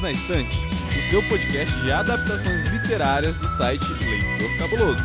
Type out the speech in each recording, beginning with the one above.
Perdidos na Estante, o seu podcast de adaptações literárias do site Leitor Cabuloso.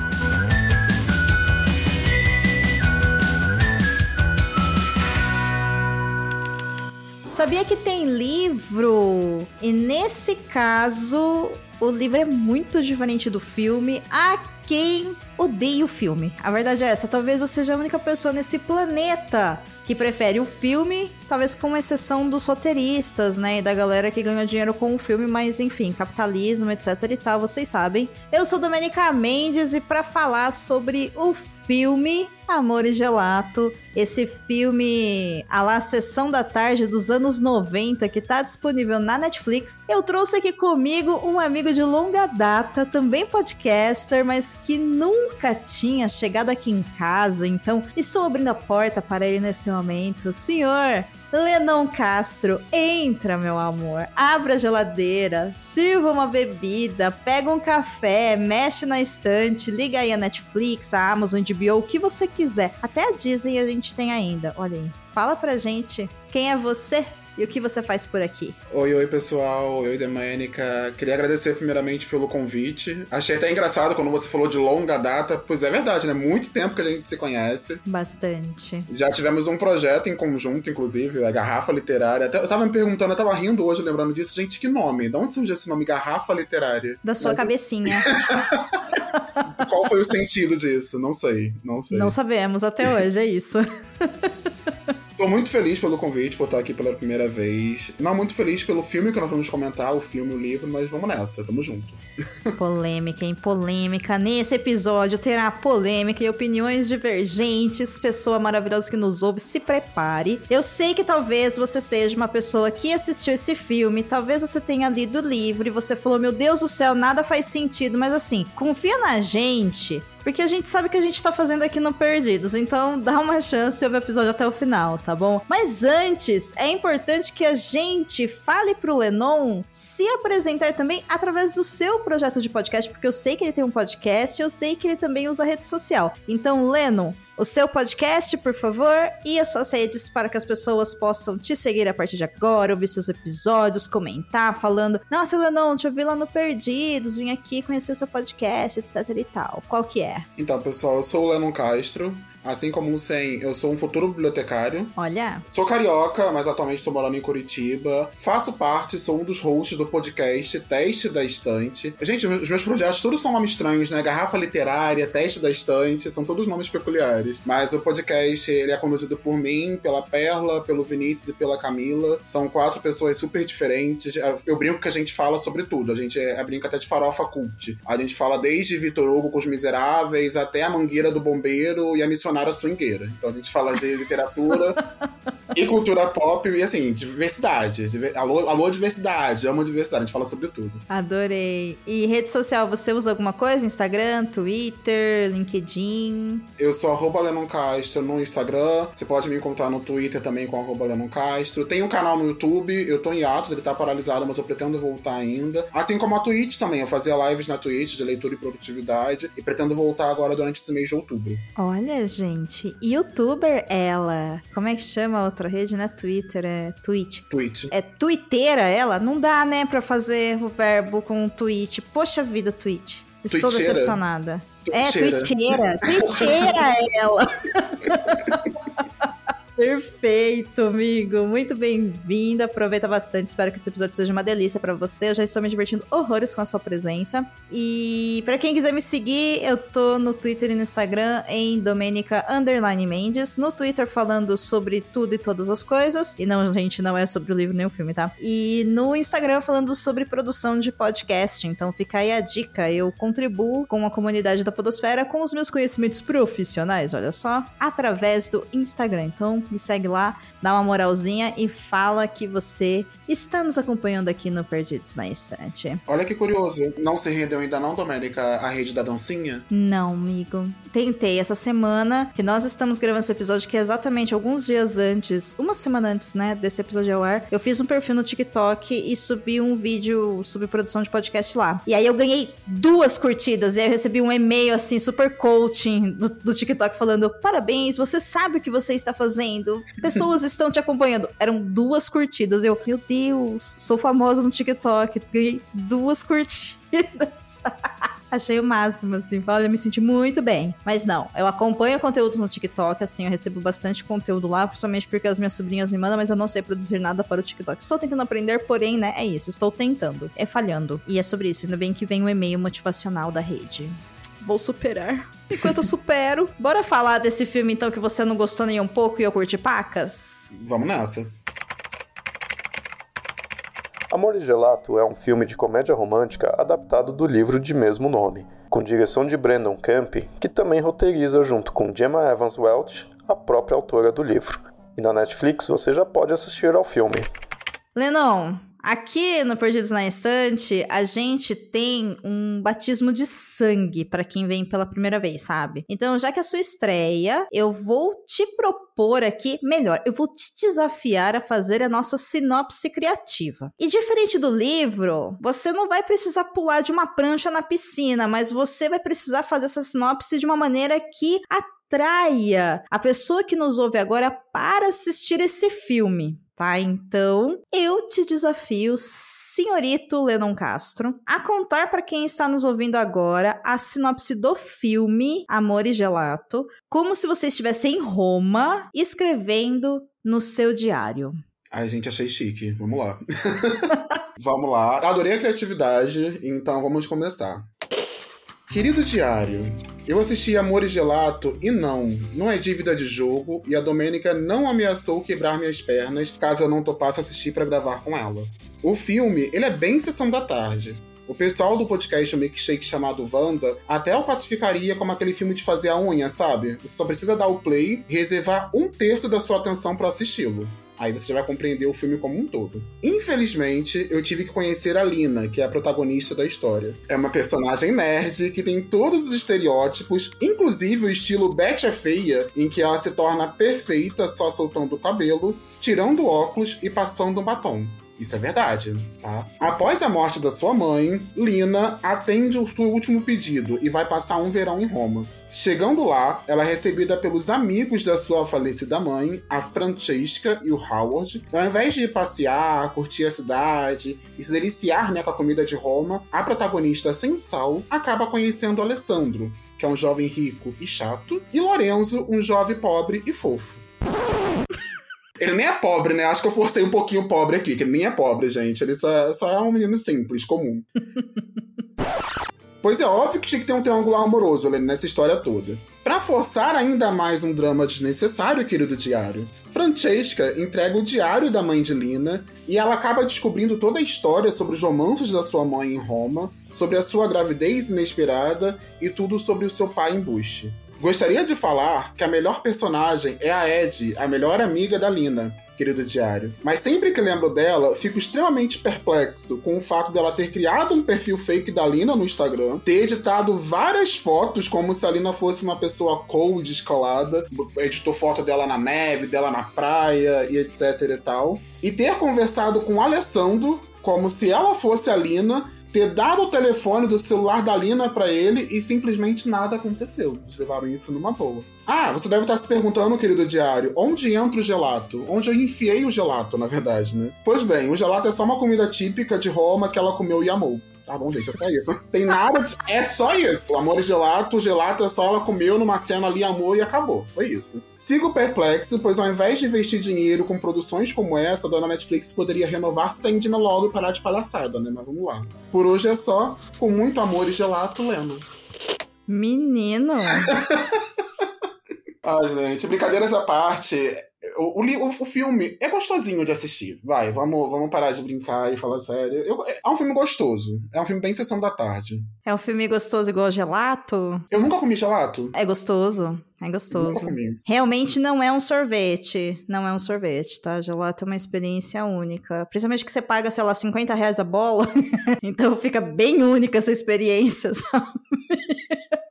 Sabia que tem livro? E nesse caso, o livro é muito diferente do filme. A quem odeia o filme. A verdade é essa, talvez eu seja a única pessoa nesse planeta que prefere o filme, talvez com exceção dos roteiristas, né, e da galera que ganha dinheiro com o filme, mas enfim, capitalismo, etc e tal, vocês sabem. Eu sou Domenica Mendes e para falar sobre o filme Amor e Gelato, esse filme a lá Sessão da Tarde dos anos 90 que tá disponível na Netflix. Eu trouxe aqui comigo um amigo de longa data, também podcaster, mas que nunca tinha chegado aqui em casa, então estou abrindo a porta para ele nesse momento. Senhor, Lenon Castro, entra, meu amor. Abra a geladeira, sirva uma bebida, pega um café, mexe na estante, liga aí a Netflix, a Amazon, HBO, o que você quiser. Até a Disney a gente tem ainda. Olha aí. Fala pra gente quem é você e o que você faz por aqui? Oi, oi, pessoal. Oi, Domênica. Queria agradecer primeiramente pelo convite. Achei até engraçado quando você falou de longa data, pois é verdade, né? Muito tempo que a gente se conhece. Bastante. Já tivemos um projeto em conjunto, inclusive, a Garrafa Literária. Até, eu tava me perguntando, eu tava rindo hoje, lembrando disso. Gente, que nome? De onde surgiu esse nome, Garrafa Literária? Da sua Mas... cabecinha. Qual foi o sentido disso? Não sei, não sei. Não sabemos até hoje, é isso. Tô muito feliz pelo convite, por estar aqui pela primeira vez. Não muito feliz pelo filme que nós vamos comentar, o filme, o livro, mas vamos nessa, tamo junto. Polêmica, hein? Polêmica. Nesse episódio terá polêmica e opiniões divergentes. Pessoa maravilhosa que nos ouve, se prepare. Eu sei que talvez você seja uma pessoa que assistiu esse filme, talvez você tenha lido o livro e você falou: Meu Deus do céu, nada faz sentido, mas assim, confia na gente porque a gente sabe que a gente tá fazendo aqui no Perdidos. Então dá uma chance e ouve o episódio até o final, tá bom? Mas antes, é importante que a gente fale pro Lenon se apresentar também através do seu projeto de podcast, porque eu sei que ele tem um podcast, eu sei que ele também usa rede social. Então, Lennon, o seu podcast, por favor, e as suas redes para que as pessoas possam te seguir a partir de agora, ouvir seus episódios, comentar, falando: Nossa, Lenon, te ouvi lá no Perdidos, vim aqui conhecer seu podcast, etc e tal. Qual que é? Então, pessoal, eu sou o Lenon Castro. Assim como o Sen, eu sou um futuro bibliotecário. Olha. Sou carioca, mas atualmente estou morando em Curitiba. Faço parte, sou um dos hosts do podcast Teste da Estante. Gente, os meus projetos todos são nomes estranhos, né? Garrafa Literária, Teste da Estante, são todos nomes peculiares. Mas o podcast, ele é conduzido por mim, pela Perla, pelo Vinícius e pela Camila. São quatro pessoas super diferentes. Eu brinco que a gente fala sobre tudo. A gente é, brinca até de farofa cult. A gente fala desde Vitor Hugo com os Miseráveis até a Mangueira do Bombeiro e a Missionária missionária swingueira. Então a gente fala de literatura e cultura pop e assim, diversidade. Alô, alô, diversidade, amo diversidade, a gente fala sobre tudo. Adorei. E rede social, você usa alguma coisa? Instagram, Twitter, LinkedIn? Eu sou arroba Lennon Castro no Instagram. Você pode me encontrar no Twitter também com arroba Lennon Castro. Tem um canal no YouTube, eu tô em atos, ele tá paralisado, mas eu pretendo voltar ainda. Assim como a Twitch também, eu fazia lives na Twitch de leitura e produtividade e pretendo voltar agora durante esse mês de outubro. Olha, gente gente. Youtuber, ela. Como é que chama a outra rede? Não é Twitter, é Twitch. Twitch. É twitteira ela? Não dá, né, pra fazer o verbo com tweet. Poxa vida, Twitch. Estou decepcionada. É, twitteira. Twitteira ela. Perfeito, amigo. Muito bem-vinda. Aproveita bastante. Espero que esse episódio seja uma delícia para você. Eu já estou me divertindo horrores com a sua presença. E para quem quiser me seguir, eu tô no Twitter e no Instagram em Domenica Underline Mendes. No Twitter falando sobre tudo e todas as coisas. E não, gente, não é sobre o livro nem o filme, tá? E no Instagram falando sobre produção de podcast. Então fica aí a dica. Eu contribuo com a comunidade da Podosfera com os meus conhecimentos profissionais, olha só, através do Instagram. Então me segue lá, dá uma moralzinha e fala que você está nos acompanhando aqui no Perdidos na Estante. Olha que curioso, não se rendeu ainda não, Domênica, a rede da dancinha? Não, amigo. Tentei essa semana, que nós estamos gravando esse episódio, que é exatamente alguns dias antes, uma semana antes, né, desse episódio ao ar, eu fiz um perfil no TikTok e subi um vídeo sobre produção de podcast lá. E aí eu ganhei duas curtidas, e aí eu recebi um e-mail, assim, super coaching do, do TikTok falando, parabéns, você sabe o que você está fazendo, vendo, pessoas estão te acompanhando. Eram duas curtidas. Eu, meu Deus, sou famosa no TikTok, ganhei duas curtidas. Achei o máximo, assim. Olha, me senti muito bem. Mas não, eu acompanho conteúdos no TikTok, assim, eu recebo bastante conteúdo lá, principalmente porque as minhas sobrinhas me mandam, mas eu não sei produzir nada para o TikTok. Estou tentando aprender, porém, né, é isso. Estou tentando. É falhando. E é sobre isso. Ainda bem que vem o um e-mail motivacional da rede. Vou superar. Enquanto eu supero. Bora falar desse filme, então, que você não gostou nem um pouco e eu curti pacas? Vamos nessa. Amor e Gelato é um filme de comédia romântica adaptado do livro de mesmo nome, com direção de Brandon Camp, que também roteiriza junto com Gemma Evans Welch, a própria autora do livro. E na Netflix você já pode assistir ao filme. Lennon, Aqui no Perdidos na Estante, a gente tem um batismo de sangue para quem vem pela primeira vez, sabe? Então, já que é a sua estreia, eu vou te propor aqui, melhor, eu vou te desafiar a fazer a nossa sinopse criativa. E diferente do livro, você não vai precisar pular de uma prancha na piscina, mas você vai precisar fazer essa sinopse de uma maneira que atraia a pessoa que nos ouve agora para assistir esse filme tá? Então, eu te desafio, senhorito Lennon Castro, a contar para quem está nos ouvindo agora a sinopse do filme Amor e Gelato, como se você estivesse em Roma escrevendo no seu diário. Ai, gente, achei chique. Vamos lá. vamos lá. Adorei a criatividade, então vamos começar. Querido diário, eu assisti Amor e Gelato e não, não é dívida de jogo e a Domênica não ameaçou quebrar minhas pernas caso eu não topasse assistir para gravar com ela. O filme, ele é bem sessão da tarde. O pessoal do podcast Milkshake chamado Wanda até o classificaria como aquele filme de fazer a unha, sabe? Você só precisa dar o play e reservar um terço da sua atenção para assisti-lo. Aí você já vai compreender o filme como um todo. Infelizmente, eu tive que conhecer a Lina, que é a protagonista da história. É uma personagem nerd que tem todos os estereótipos, inclusive o estilo Betty é feia, em que ela se torna perfeita só soltando o cabelo, tirando óculos e passando um batom. Isso é verdade, tá? Após a morte da sua mãe, Lina atende o seu último pedido e vai passar um verão em Roma. Chegando lá, ela é recebida pelos amigos da sua falecida mãe, a Francesca e o Howard. Ao invés de passear, curtir a cidade e se deliciar né, com a comida de Roma, a protagonista sem sal acaba conhecendo Alessandro, que é um jovem rico e chato, e Lorenzo, um jovem pobre e fofo. Ele nem é pobre, né? Acho que eu forcei um pouquinho pobre aqui, que ele nem é pobre, gente. Ele só, é, só é um menino simples, comum. pois é óbvio que tinha que ter um triângulo amoroso ali nessa história toda. Para forçar ainda mais um drama desnecessário, querido diário, Francesca entrega o diário da mãe de Lina e ela acaba descobrindo toda a história sobre os romances da sua mãe em Roma, sobre a sua gravidez inesperada e tudo sobre o seu pai em Bush. Gostaria de falar que a melhor personagem é a Ed, a melhor amiga da Lina, querido diário. Mas sempre que lembro dela, fico extremamente perplexo com o fato dela ter criado um perfil fake da Lina no Instagram, ter editado várias fotos como se a Lina fosse uma pessoa cold, descolada, editou foto dela na neve, dela na praia e etc e tal, e ter conversado com Alessandro como se ela fosse a Lina ter dado o telefone do celular da Lina para ele e simplesmente nada aconteceu. Eles levaram isso numa boa. Ah, você deve estar se perguntando, querido diário, onde entra o gelato? Onde eu enfiei o gelato, na verdade, né? Pois bem, o gelato é só uma comida típica de Roma que ela comeu e amou. Tá bom, gente, é só isso. Tem nada. De... É só isso. Amor e gelato, gelato é só ela comeu numa cena ali, amor e acabou. Foi isso. Sigo perplexo, pois ao invés de investir dinheiro com produções como essa, a dona Netflix poderia renovar Sandman logo e parar de palhaçada, né? Mas vamos lá. Por hoje é só. Com muito amor e gelato, lendo. Menino! Ai, gente, brincadeiras à parte. O, o, o, filme é gostosinho de assistir. Vai, vamos, vamos parar de brincar e falar sério. Eu, é um filme gostoso. É um filme bem sessão da tarde. É um filme gostoso igual gelato? Eu nunca comi gelato. É gostoso. É gostoso. Realmente não é um sorvete. Não é um sorvete, tá? Gelato é uma experiência única. Principalmente que você paga, sei lá, 50 reais a bola. então fica bem única essa experiência, sabe?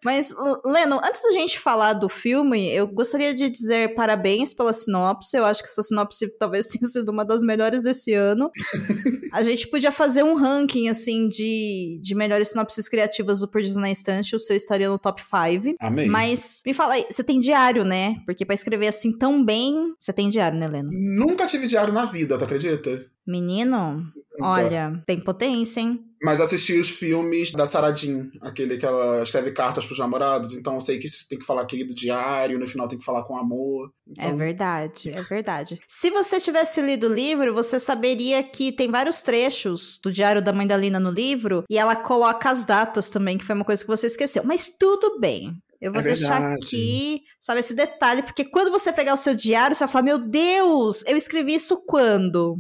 Mas, Leno, antes da gente falar do filme, eu gostaria de dizer parabéns pela sinopse. Eu acho que essa sinopse talvez tenha sido uma das melhores desse ano. a gente podia fazer um ranking, assim, de, de melhores sinopses criativas do Perdidos na Estante. O seu estaria no top 5. Amém. Mas, me fala aí, você tem diário, né? Porque para escrever assim tão bem, você tem diário, né, Leno? Nunca tive diário na vida, tu acredita? Menino, olha, tem potência, hein? Mas assisti os filmes da Sarah Jean, aquele que ela escreve cartas pros namorados, então eu sei que tem que falar aqui do diário, no final tem que falar com amor. Então... É verdade, é verdade. Se você tivesse lido o livro, você saberia que tem vários trechos do diário da mãe da Lina no livro, e ela coloca as datas também, que foi uma coisa que você esqueceu. Mas tudo bem. Eu vou É deixar aqui, sabe, esse detalhe, porque quando você pegar o seu diário, você vai falar: Meu Deus, eu escrevi isso quando?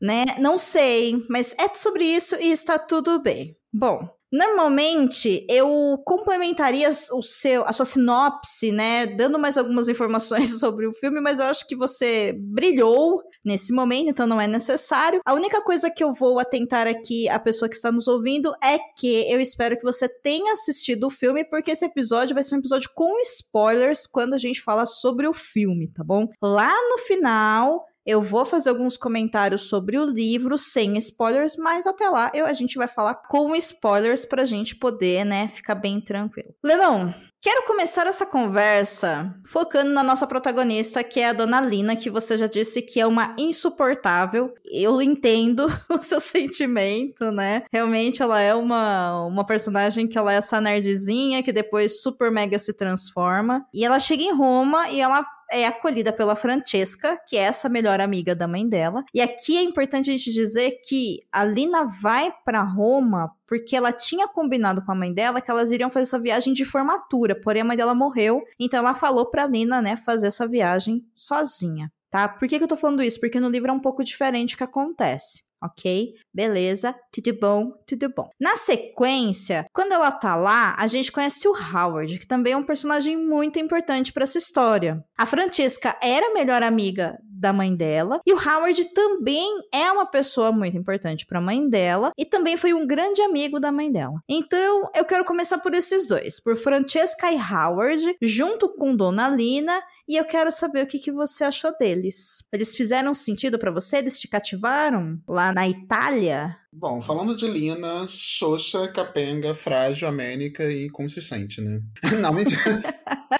Né? Não sei, mas é sobre isso e está tudo bem. Bom, normalmente eu complementaria o seu, a sua sinopse, né, dando mais algumas informações sobre o filme, mas eu acho que você brilhou nesse momento, então não é necessário. A única coisa que eu vou atentar aqui a pessoa que está nos ouvindo é que eu espero que você tenha assistido o filme, porque esse episódio vai ser um episódio com spoilers quando a gente fala sobre o filme, tá bom? Lá no final, eu vou fazer alguns comentários sobre o livro sem spoilers, mas até lá eu, a gente vai falar com spoilers pra gente poder, né, ficar bem tranquilo. Lenão, quero começar essa conversa focando na nossa protagonista, que é a Dona Lina, que você já disse que é uma insuportável. Eu entendo o seu sentimento, né? Realmente ela é uma, uma personagem que ela é essa nerdzinha que depois super mega se transforma. E ela chega em Roma e ela é acolhida pela Francesca, que é essa melhor amiga da mãe dela. E aqui é importante a gente dizer que a Lina vai para Roma porque ela tinha combinado com a mãe dela que elas iriam fazer essa viagem de formatura, porém a mãe dela morreu, então ela falou pra Lina, né, fazer essa viagem sozinha, tá? Por que, que eu tô falando isso? Porque no livro é um pouco diferente o que acontece. Ok? Beleza, tudo bom, tudo bom. Na sequência, quando ela tá lá, a gente conhece o Howard, que também é um personagem muito importante para essa história. A Francesca era a melhor amiga da mãe dela, e o Howard também é uma pessoa muito importante para a mãe dela e também foi um grande amigo da mãe dela. Então, eu quero começar por esses dois, por Francesca e Howard, junto com Dona Lina, e eu quero saber o que, que você achou deles. Eles fizeram sentido para você? Eles te cativaram lá na Itália? Bom, falando de Lina, xoxa, capenga, frágil, amênica e inconsistente, né? Não, mentira.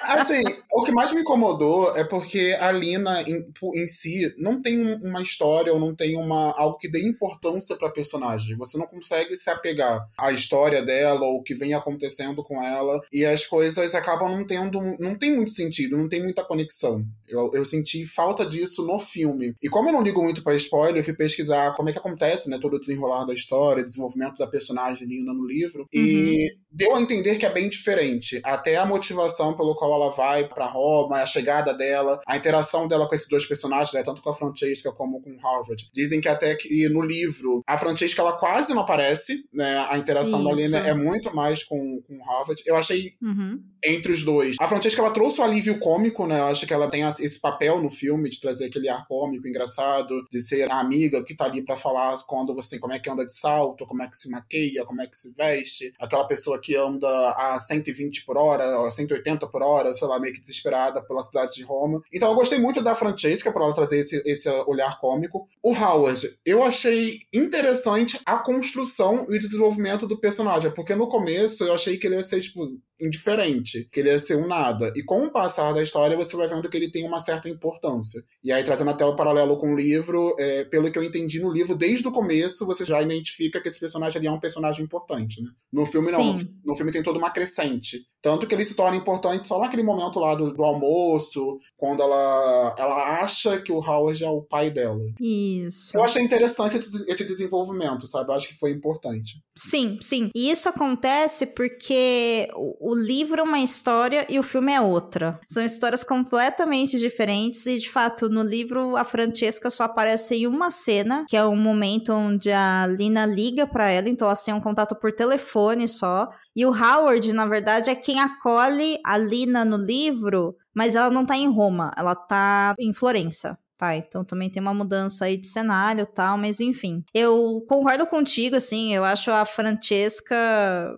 Assim, o que mais me incomodou é porque a Lina em, em si não tem um- uma história ou não tem uma, algo que dê importância pra personagem. Você não consegue se apegar à história dela ou o que vem acontecendo com ela e as coisas acabam não tendo. Não tem muito sentido, não tem muita conexão. Eu, eu senti falta disso no filme. E como eu não ligo muito pra spoiler, eu fui pesquisar como é que acontece, né? Todo o desenrolar da história, desenvolvimento da personagem Lina no livro. E deu a entender que é bem diferente. Até a motivação pelo qual ela vai pra Roma, a chegada dela, a interação dela com esses dois personagens, né, tanto com a Francesca como com o Harvard. Dizem que até que no livro a Francesca ela quase não aparece, né? A interação da Isso. Lina é muito mais com, com o Harvard. Eu achei Uhum. entre os dois. A Francesca, ela trouxe o alívio cômico, né? Eu acho que ela tem esse papel no filme de trazer aquele ar cômico, engraçado, de ser a amiga que tá ali pra falar quando você tem como é que anda de salto, como é que se maqueia, como é que se veste. Aquela pessoa que anda a 120 por hora, ou 180 por hora, sei lá, meio que desesperada pela cidade de Roma. Então eu gostei muito da Francesca por ela trazer esse, esse olhar cômico. O Howard, eu achei interessante a construção e o desenvolvimento do personagem, porque no começo eu achei que ele ia ser, tipo, indiferente, que ele ia ser um nada. E com o passar da história, você vai vendo que ele tem uma certa importância. E aí, trazendo até o paralelo com o livro, é, pelo que eu entendi no livro, desde o começo você já identifica que esse personagem ali é um personagem importante, né? No filme, não. Sim. No filme tem toda uma crescente. Tanto que ele se torna importante só naquele momento lá do, do almoço, quando ela, ela acha que o Howard é o pai dela. Isso. Eu achei interessante esse, esse desenvolvimento, sabe? Eu acho que foi importante. Sim, sim. E isso acontece porque o, o livro é uma história e o filme é outra. São histórias completamente diferentes e, de fato, no livro a Francesca só aparece em uma cena, que é um momento onde a Lina liga pra ela, então elas têm um contato por telefone só. E o Howard, na verdade, é quem acolhe a Lina no livro, mas ela não tá em Roma, ela tá em Florença. Tá, então também tem uma mudança aí de cenário tal, mas enfim. Eu concordo contigo, assim, eu acho a Francesca.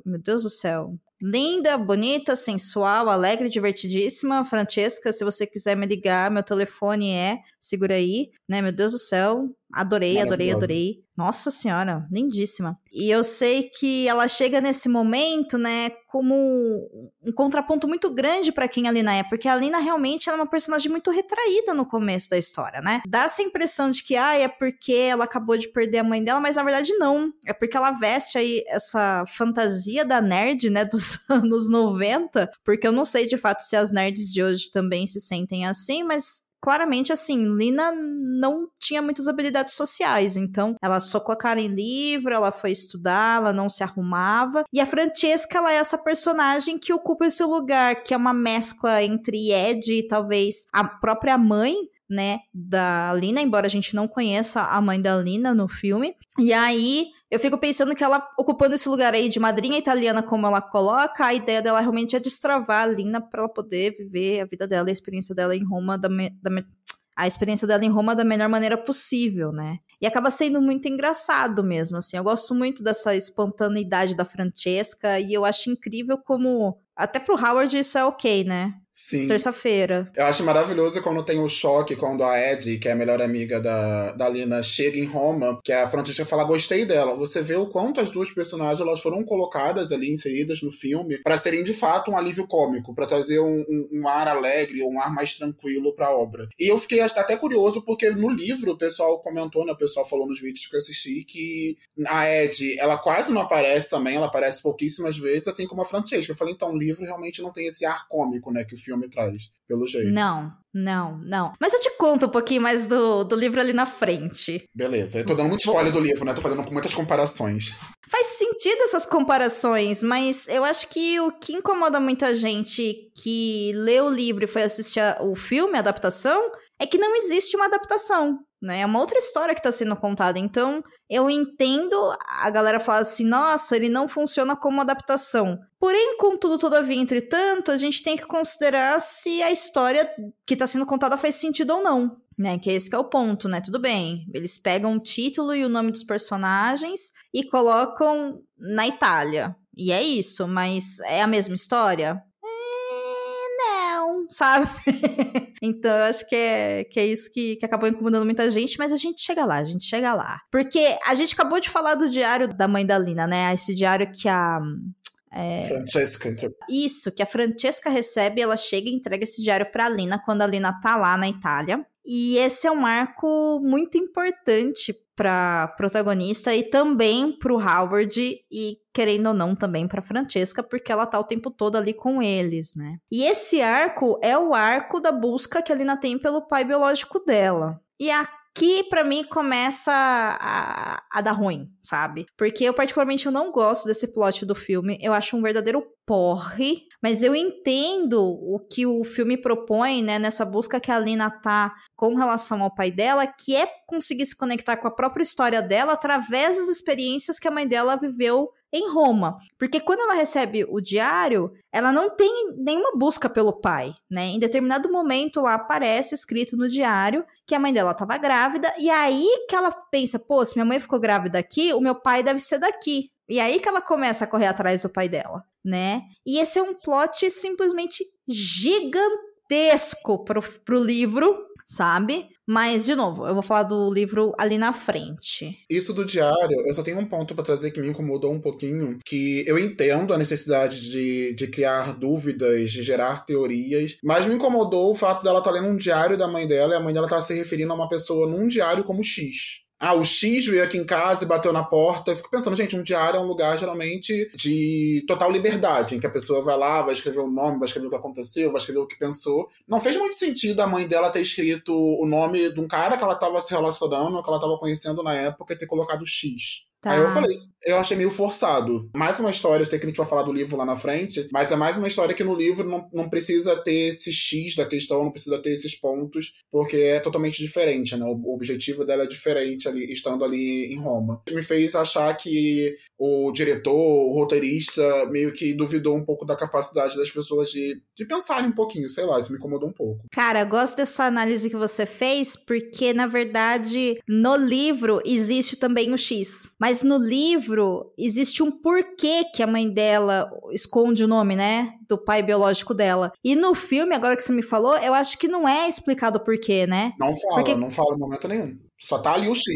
Meu Deus do céu. Linda, bonita, sensual, alegre, divertidíssima. Francesca, se você quiser me ligar, meu telefone é. Segura aí, né? Meu Deus do céu. Adorei, adorei, adorei. Nossa senhora, lindíssima. E eu sei que ela chega nesse momento, né, como um contraponto muito grande para quem a Lina é, porque a Lina realmente é uma personagem muito retraída no começo da história, né? Dá essa impressão de que, ah, é porque ela acabou de perder a mãe dela, mas na verdade não. É porque ela veste aí essa fantasia da nerd, né, dos anos 90, porque eu não sei de fato se as nerds de hoje também se sentem assim, mas claramente, assim, Lina não tinha muitas habilidades sociais, então ela socou a cara em livro, ela foi estudar, ela não se arrumava. E a Francesca, ela é essa personagem que ocupa esse lugar, que é uma mescla entre Ed e talvez a própria mãe, né, da Lina, embora a gente não conheça a mãe da Lina no filme. E aí eu fico pensando que ela, ocupando esse lugar aí de madrinha italiana, como ela coloca, a ideia dela realmente é destravar a Lina para ela poder viver a vida dela e a experiência dela em Roma da, me, da me, a experiência dela em Roma da melhor maneira possível, né? E acaba sendo muito engraçado mesmo, assim. Eu gosto muito dessa espontaneidade da Francesca e eu acho incrível como até pro Howard isso é ok, né? Sim. Terça-feira. Eu acho maravilhoso quando tem o choque, quando a Ed, que é a melhor amiga da, da Lina, chega em Roma, que a Francesca fala, gostei dela. Você vê o quanto as duas personagens elas foram colocadas ali, inseridas no filme, para serem de fato um alívio cômico, para trazer um, um, um, ar alegre, um ar mais tranquilo pra obra. E eu fiquei até curioso, porque no livro o pessoal comentou, né, o pessoal falou nos vídeos que eu assisti, que a Ed, ela quase não aparece também, ela aparece pouquíssimas vezes, assim como a Francesca. Eu falei, então, o livro realmente não tem esse ar cômico, né, que o filme traz, pelo jeito. Não, não, não. Mas eu te conto um pouquinho mais do, do livro ali na frente. Beleza. Eu tô dando muito spoiler do livro, né? Tô fazendo muitas comparações. Faz sentido essas comparações, mas eu acho que o que incomoda muita gente que lê o livro e foi assistir o filme, a adaptação, é que não existe uma adaptação né? É uma outra história que está sendo contada. Então, eu entendo a galera falar assim: nossa, ele não funciona como adaptação. Porém, contudo, todavia, entretanto, a gente tem que considerar se a história que está sendo contada faz sentido ou não. Né, que esse que é o ponto, né? Tudo bem. Eles pegam o título e o nome dos personagens e colocam na Itália. E é isso, mas é a mesma história? sabe? então eu acho que é, que é isso que, que acabou incomodando muita gente, mas a gente chega lá, a gente chega lá. Porque a gente acabou de falar do diário da mãe da Lina, né? Esse diário que a. É... Francesca. Isso, que a Francesca recebe, ela chega e entrega esse diário pra Lina quando a Lina tá lá na Itália. E esse é um marco muito importante para protagonista e também para o Howard e querendo ou não também para Francesca, porque ela tá o tempo todo ali com eles, né? E esse arco é o arco da busca que a Lina tem pelo pai biológico dela. E a que para mim começa a, a, dar ruim, sabe? Porque eu particularmente eu não gosto desse plot do filme. Eu acho um verdadeiro porre, mas eu entendo o que o filme propõe, né, nessa busca que a Lina tá com relação ao pai dela, que é conseguir se conectar com a própria história dela através das experiências que a mãe dela viveu em Roma. Porque quando ela recebe o diário, ela não tem nenhuma busca pelo pai, né? Em determinado momento lá aparece escrito no diário que a mãe dela estava grávida, e aí que ela pensa, pô, se minha mãe ficou grávida aqui, o meu pai deve ser daqui. E aí que ela começa a correr atrás do pai dela, né? E esse é um plot simplesmente gigantesco pro, pro livro, sabe? Mas, de novo, eu vou falar do livro ali na frente. Isso do diário, eu só tenho um ponto para trazer que me incomodou um pouquinho, que eu entendo a necessidade de, de criar dúvidas, de gerar teorias, mas me incomodou o fato dela estar tá lendo um diário da mãe dela e a mãe dela estar tá se referindo a uma pessoa num diário como X. Ah, o X veio aqui em casa e bateu na porta. Eu fico pensando, gente, um diário é um lugar geralmente de total liberdade, em que a pessoa vai lá, vai escrever o nome, vai escrever o que aconteceu, vai escrever o que pensou. Não fez muito sentido a mãe dela ter escrito o nome de um cara que ela estava se relacionando, que ela estava conhecendo na época, e ter colocado X. Tá. Aí eu falei, eu achei meio forçado. Mais uma história, eu sei que a gente vai falar do livro lá na frente, mas é mais uma história que no livro não, não precisa ter esse X da questão, não precisa ter esses pontos, porque é totalmente diferente, né? O objetivo dela é diferente ali, estando ali em Roma. Me fez achar que o diretor, o roteirista, meio que duvidou um pouco da capacidade das pessoas de, de pensarem um pouquinho, sei lá, isso me incomodou um pouco. Cara, gosto dessa análise que você fez, porque, na verdade, no livro existe também o X. Mas Mas no livro existe um porquê que a mãe dela esconde o nome, né? Do pai biológico dela. E no filme, agora que você me falou, eu acho que não é explicado o porquê, né? Não fala, Porque- não fala em momento nenhum. Só tá ali o X.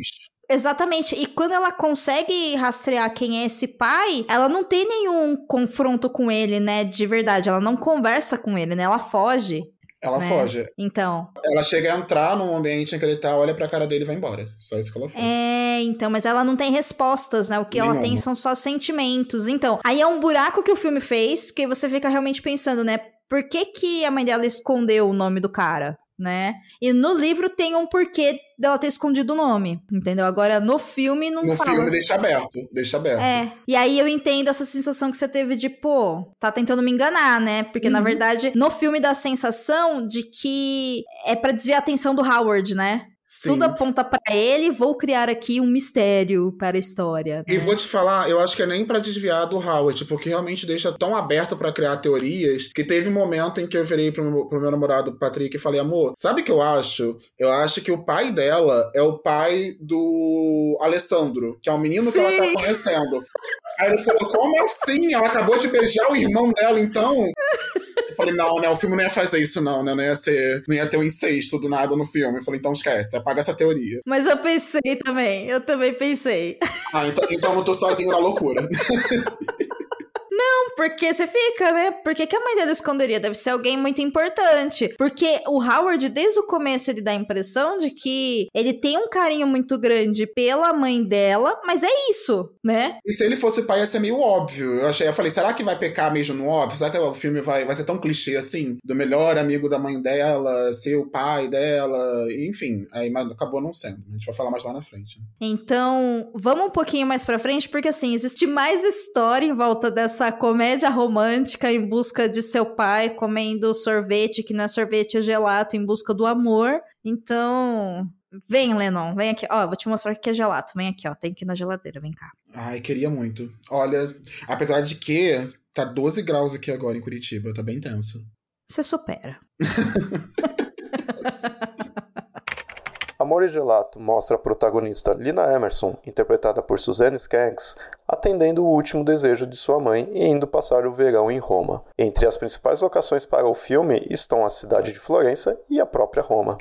Exatamente. E quando ela consegue rastrear quem é esse pai, ela não tem nenhum confronto com ele, né? De verdade. Ela não conversa com ele, né? Ela foge. Ela Né? foge. Então. Ela chega a entrar num ambiente em que ele tá, olha pra cara dele e vai embora. Só isso que ela faz. É, então, mas ela não tem respostas, né? O que ela tem são só sentimentos. Então, aí é um buraco que o filme fez, que você fica realmente pensando, né? Por que, que a mãe dela escondeu o nome do cara? Né? E no livro tem um porquê dela ter escondido o nome, entendeu? Agora no filme não No fala. filme deixa aberto. Deixa aberto. É, e aí eu entendo essa sensação que você teve de, pô, tá tentando me enganar, né? Porque na Uhum. verdade, no filme dá a sensação de que é pra desviar a atenção do Howard, né? Sim. Tudo aponta pra ele, vou criar aqui um mistério para a história. E né? vou te falar, eu acho que é nem pra desviar do Howard, porque realmente deixa tão aberto pra criar teorias que teve um momento em que eu virei pro meu, pro meu namorado Patrick e falei, amor, sabe o que eu acho? Eu acho que o pai dela é o pai do Alessandro, que é o menino que ela Sim. tá conhecendo. Aí ele falou, como assim? Ela acabou de beijar o irmão dela, então? Eu falei, não, né? O filme não ia fazer isso, não, né? Não ia ser. Não ia ter um incesto do nada no filme. Eu falei, então esquece, apaga essa teoria. Mas eu pensei também, eu também pensei. Ah, então, então eu não tô sozinho na loucura. Porque você fica, né? Por que, que a mãe dela esconderia? Deve ser alguém muito importante. Porque o Howard, desde o começo, ele dá a impressão de que ele tem um carinho muito grande pela mãe dela, mas é isso, né? E se ele fosse pai, ia ser meio óbvio. Eu achei, eu falei, será que vai pecar mesmo no óbvio? Será que o filme vai, vai ser tão clichê assim? Do melhor amigo da mãe dela, ser o pai dela, enfim. Aí mas acabou não sendo. A gente vai falar mais lá na frente. Então, vamos um pouquinho mais pra frente, porque assim, existe mais história em volta dessa comédia romântica em busca de seu pai comendo sorvete, que não é sorvete, é gelato, em busca do amor. Então, vem, Lennon, vem aqui. Ó, vou te mostrar o que é gelato. Vem aqui, ó, tem que ir na geladeira, vem cá. Ai, queria muito. Olha, apesar de que tá 12 graus aqui agora em Curitiba, tá bem tenso. Você supera. Amor e Gelato mostra a protagonista Lina Emerson, interpretada por Suzanne Skaggs, atendendo o último desejo de sua mãe e indo passar o verão em Roma. Entre as principais locações para o filme estão a cidade de Florença e a própria Roma.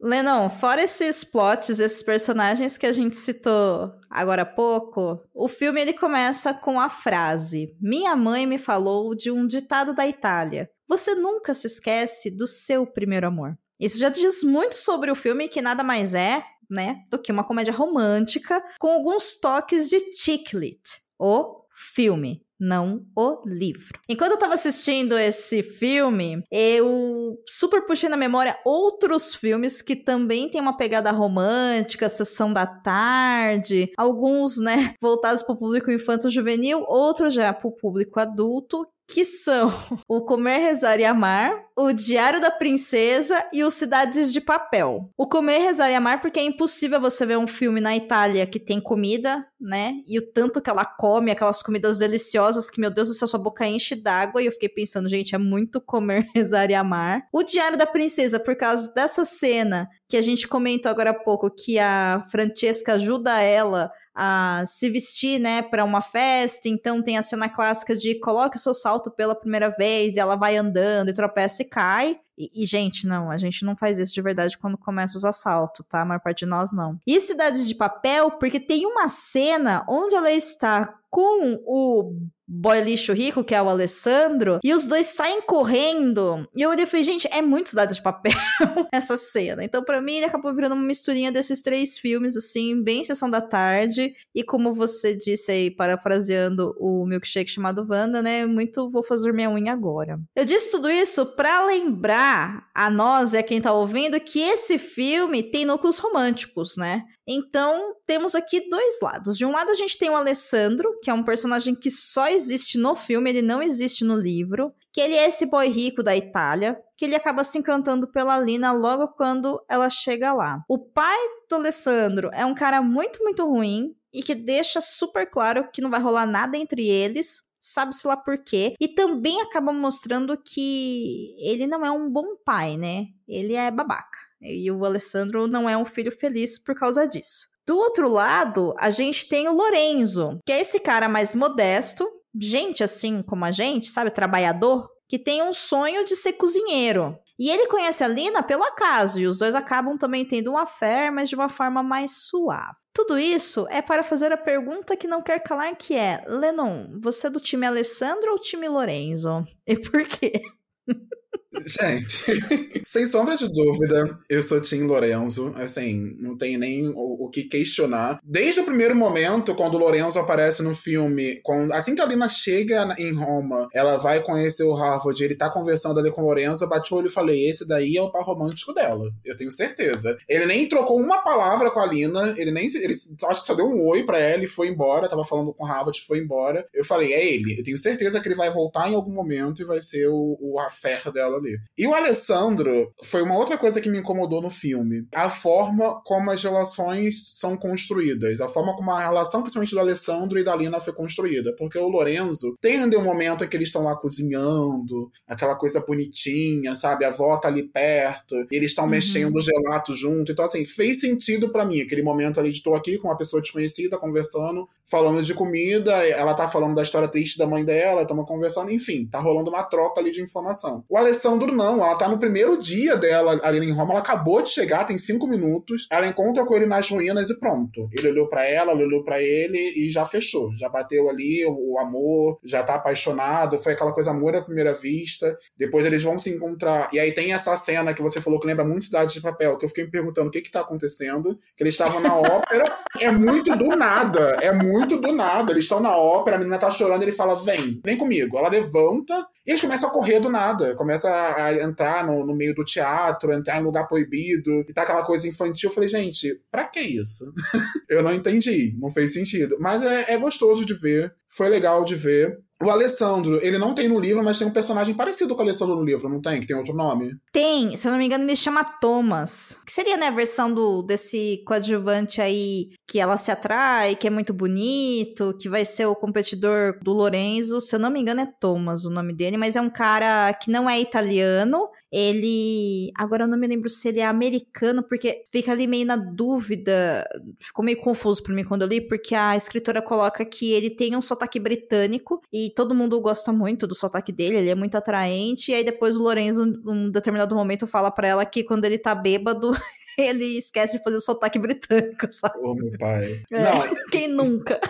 Lennon, fora esses plots, esses personagens que a gente citou agora há pouco, o filme ele começa com a frase: Minha mãe me falou de um ditado da Itália. Você nunca se esquece do seu primeiro amor. Isso já diz muito sobre o filme, que nada mais é, né, do que uma comédia romântica com alguns toques de chick lit, o filme não o livro. Enquanto eu tava assistindo esse filme, eu super puxei na memória outros filmes que também tem uma pegada romântica, sessão da tarde, alguns, né, voltados para o público infanto-juvenil, outros já para o público adulto, que são o Comer, Rezar e Amar, o Diário da Princesa e os Cidades de Papel. O Comer, Rezar e Amar porque é impossível você ver um filme na Itália que tem comida, né? E o tanto que ela come, aquelas comidas deliciosas que, meu Deus do céu, sua boca enche d'água. E eu fiquei pensando, gente, é muito Comer, Rezar e Amar. O Diário da Princesa, por causa dessa cena que a gente comentou agora há pouco, que a Francesca ajuda ela a se vestir, né, para uma festa. Então tem a cena clássica de coloque o seu salto pela primeira vez e ela vai andando e tropeça e cai. E, e, gente, não, a gente não faz isso de verdade quando começa os assaltos, tá? A maior parte de nós não. E Cidades de Papel, porque tem uma cena onde ela está com o boy lixo rico, que é o Alessandro, e os dois saem correndo. E eu olhei e falei, gente, é muito Cidades de Papel essa cena. Então, para mim, ele acabou virando uma misturinha desses três filmes, assim, bem sessão da tarde. E como você disse aí, parafraseando o milkshake chamado Wanda, né? Muito vou fazer minha unha agora. Eu disse tudo isso pra lembrar a nós e a quem tá ouvindo que esse filme tem núcleos românticos, né? Então, temos aqui dois lados. De um lado, a gente tem o Alessandro, que é um personagem que só existe no filme, ele não existe no livro. Que ele é esse boy rico da Itália, que ele acaba se encantando pela Lina logo quando ela chega lá. O pai do Alessandro é um cara muito, muito ruim e que deixa super claro que não vai rolar nada entre eles, sabe-se lá por quê. E também acaba mostrando que ele não é um bom pai, né? Ele é babaca. E o Alessandro não é um filho feliz por causa disso. Do outro lado, a gente tem o Lorenzo, que é esse cara mais modesto, gente assim como a gente, sabe, trabalhador, que tem um sonho de ser cozinheiro. E ele conhece a Lina pelo acaso, e os dois acabam também tendo uma fé, mas de uma forma mais suave. Tudo isso é para fazer a pergunta que não quer calar, que é: Lennon, você é do time Alessandro ou time Lorenzo? E por quê? Gente, sem sombra de dúvida, eu sou Tim Lorenzo. Assim, não tem nem o, o, que questionar. Desde o primeiro momento, quando o Lorenzo aparece no filme, quando, assim que a Lina chega em Roma, ela vai conhecer o Harvard, ele tá conversando ali com o Lorenzo, eu bati o olho e falei: esse daí é o par romântico dela. Eu tenho certeza. Ele nem trocou uma palavra com a Lina, ele nem. Ele, acho que só deu um oi pra ela e foi embora. Tava falando com o Harvard, foi embora. Eu falei: é ele. Eu tenho certeza que ele vai voltar em algum momento e vai ser o, o affair dela ali. E o Alessandro foi uma outra coisa que me incomodou no filme. A forma como as relações são construídas. A forma como a relação, principalmente do Alessandro e da Lina, foi construída. Porque o Lorenzo tem ainda um momento em que eles estão lá cozinhando, aquela coisa bonitinha, sabe? A avó tá ali perto, eles estão uhum. mexendo o gelato junto. Então, assim, fez sentido para mim aquele momento ali de tô aqui com uma pessoa desconhecida conversando, falando de comida, ela tá falando da história triste da mãe dela, estamos conversando, enfim, tá rolando uma troca ali de informação. O Alessandro não, ela tá no primeiro dia dela ali em Roma, ela acabou de chegar, tem cinco minutos, ela encontra com ele nas ruínas e pronto. Ele olhou para ela, ela olhou para ele e já fechou, já bateu ali o, amor, já tá apaixonado, foi aquela coisa amor à primeira vista. Depois eles vão se encontrar. E aí tem essa cena que você falou que lembra muito Cidade de Papel, que eu fiquei me perguntando o que que tá acontecendo, que eles estavam na ópera, é muito do nada, é muito do nada. Eles estão na ópera, a menina tá chorando, ele fala: vem, vem comigo. Ela levanta e eles começam a correr do nada. Começa a entrar no, no meio do teatro, entrar em lugar proibido, e tá aquela coisa infantil. Eu falei, gente, pra que isso? eu não entendi, não fez sentido. Mas é, é gostoso de ver, foi legal de ver. O Alessandro, ele não tem no livro, mas tem um personagem parecido com o Alessandro no livro, não tem? Que tem outro nome? Tem, se eu não me engano, ele chama Thomas. Que seria, né, a versão do, desse coadjuvante aí que ela se atrai, que é muito bonito, que vai ser o competidor do Lorenzo. Se eu não me engano, é Thomas o nome dele, mas é um cara que não é italiano ele. Agora eu não me lembro se ele é americano, porque fica ali meio na dúvida. Ficou meio confuso para mim quando eu li, porque a escritora coloca que ele tem um sotaque britânico e todo mundo gosta muito do sotaque dele, ele é muito atraente. E aí depois o Lorenzo, num determinado momento, fala para ela que quando ele tá bêbado. ele esquece de fazer o sotaque britânico, sabe? Ô, meu pai. É, não. Quem nunca?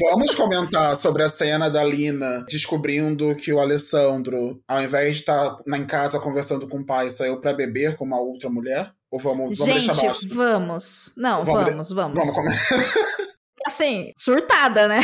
Vamos comentar sobre a cena da Lina descobrindo que o Alessandro, ao invés de estar em casa conversando com o pai, saiu para beber com uma outra mulher? Ou vamos, vamos Gente, deixar baixo? vamos. Não, vamos, vamos. Vamos, vamos começar. Assim, surtada, né?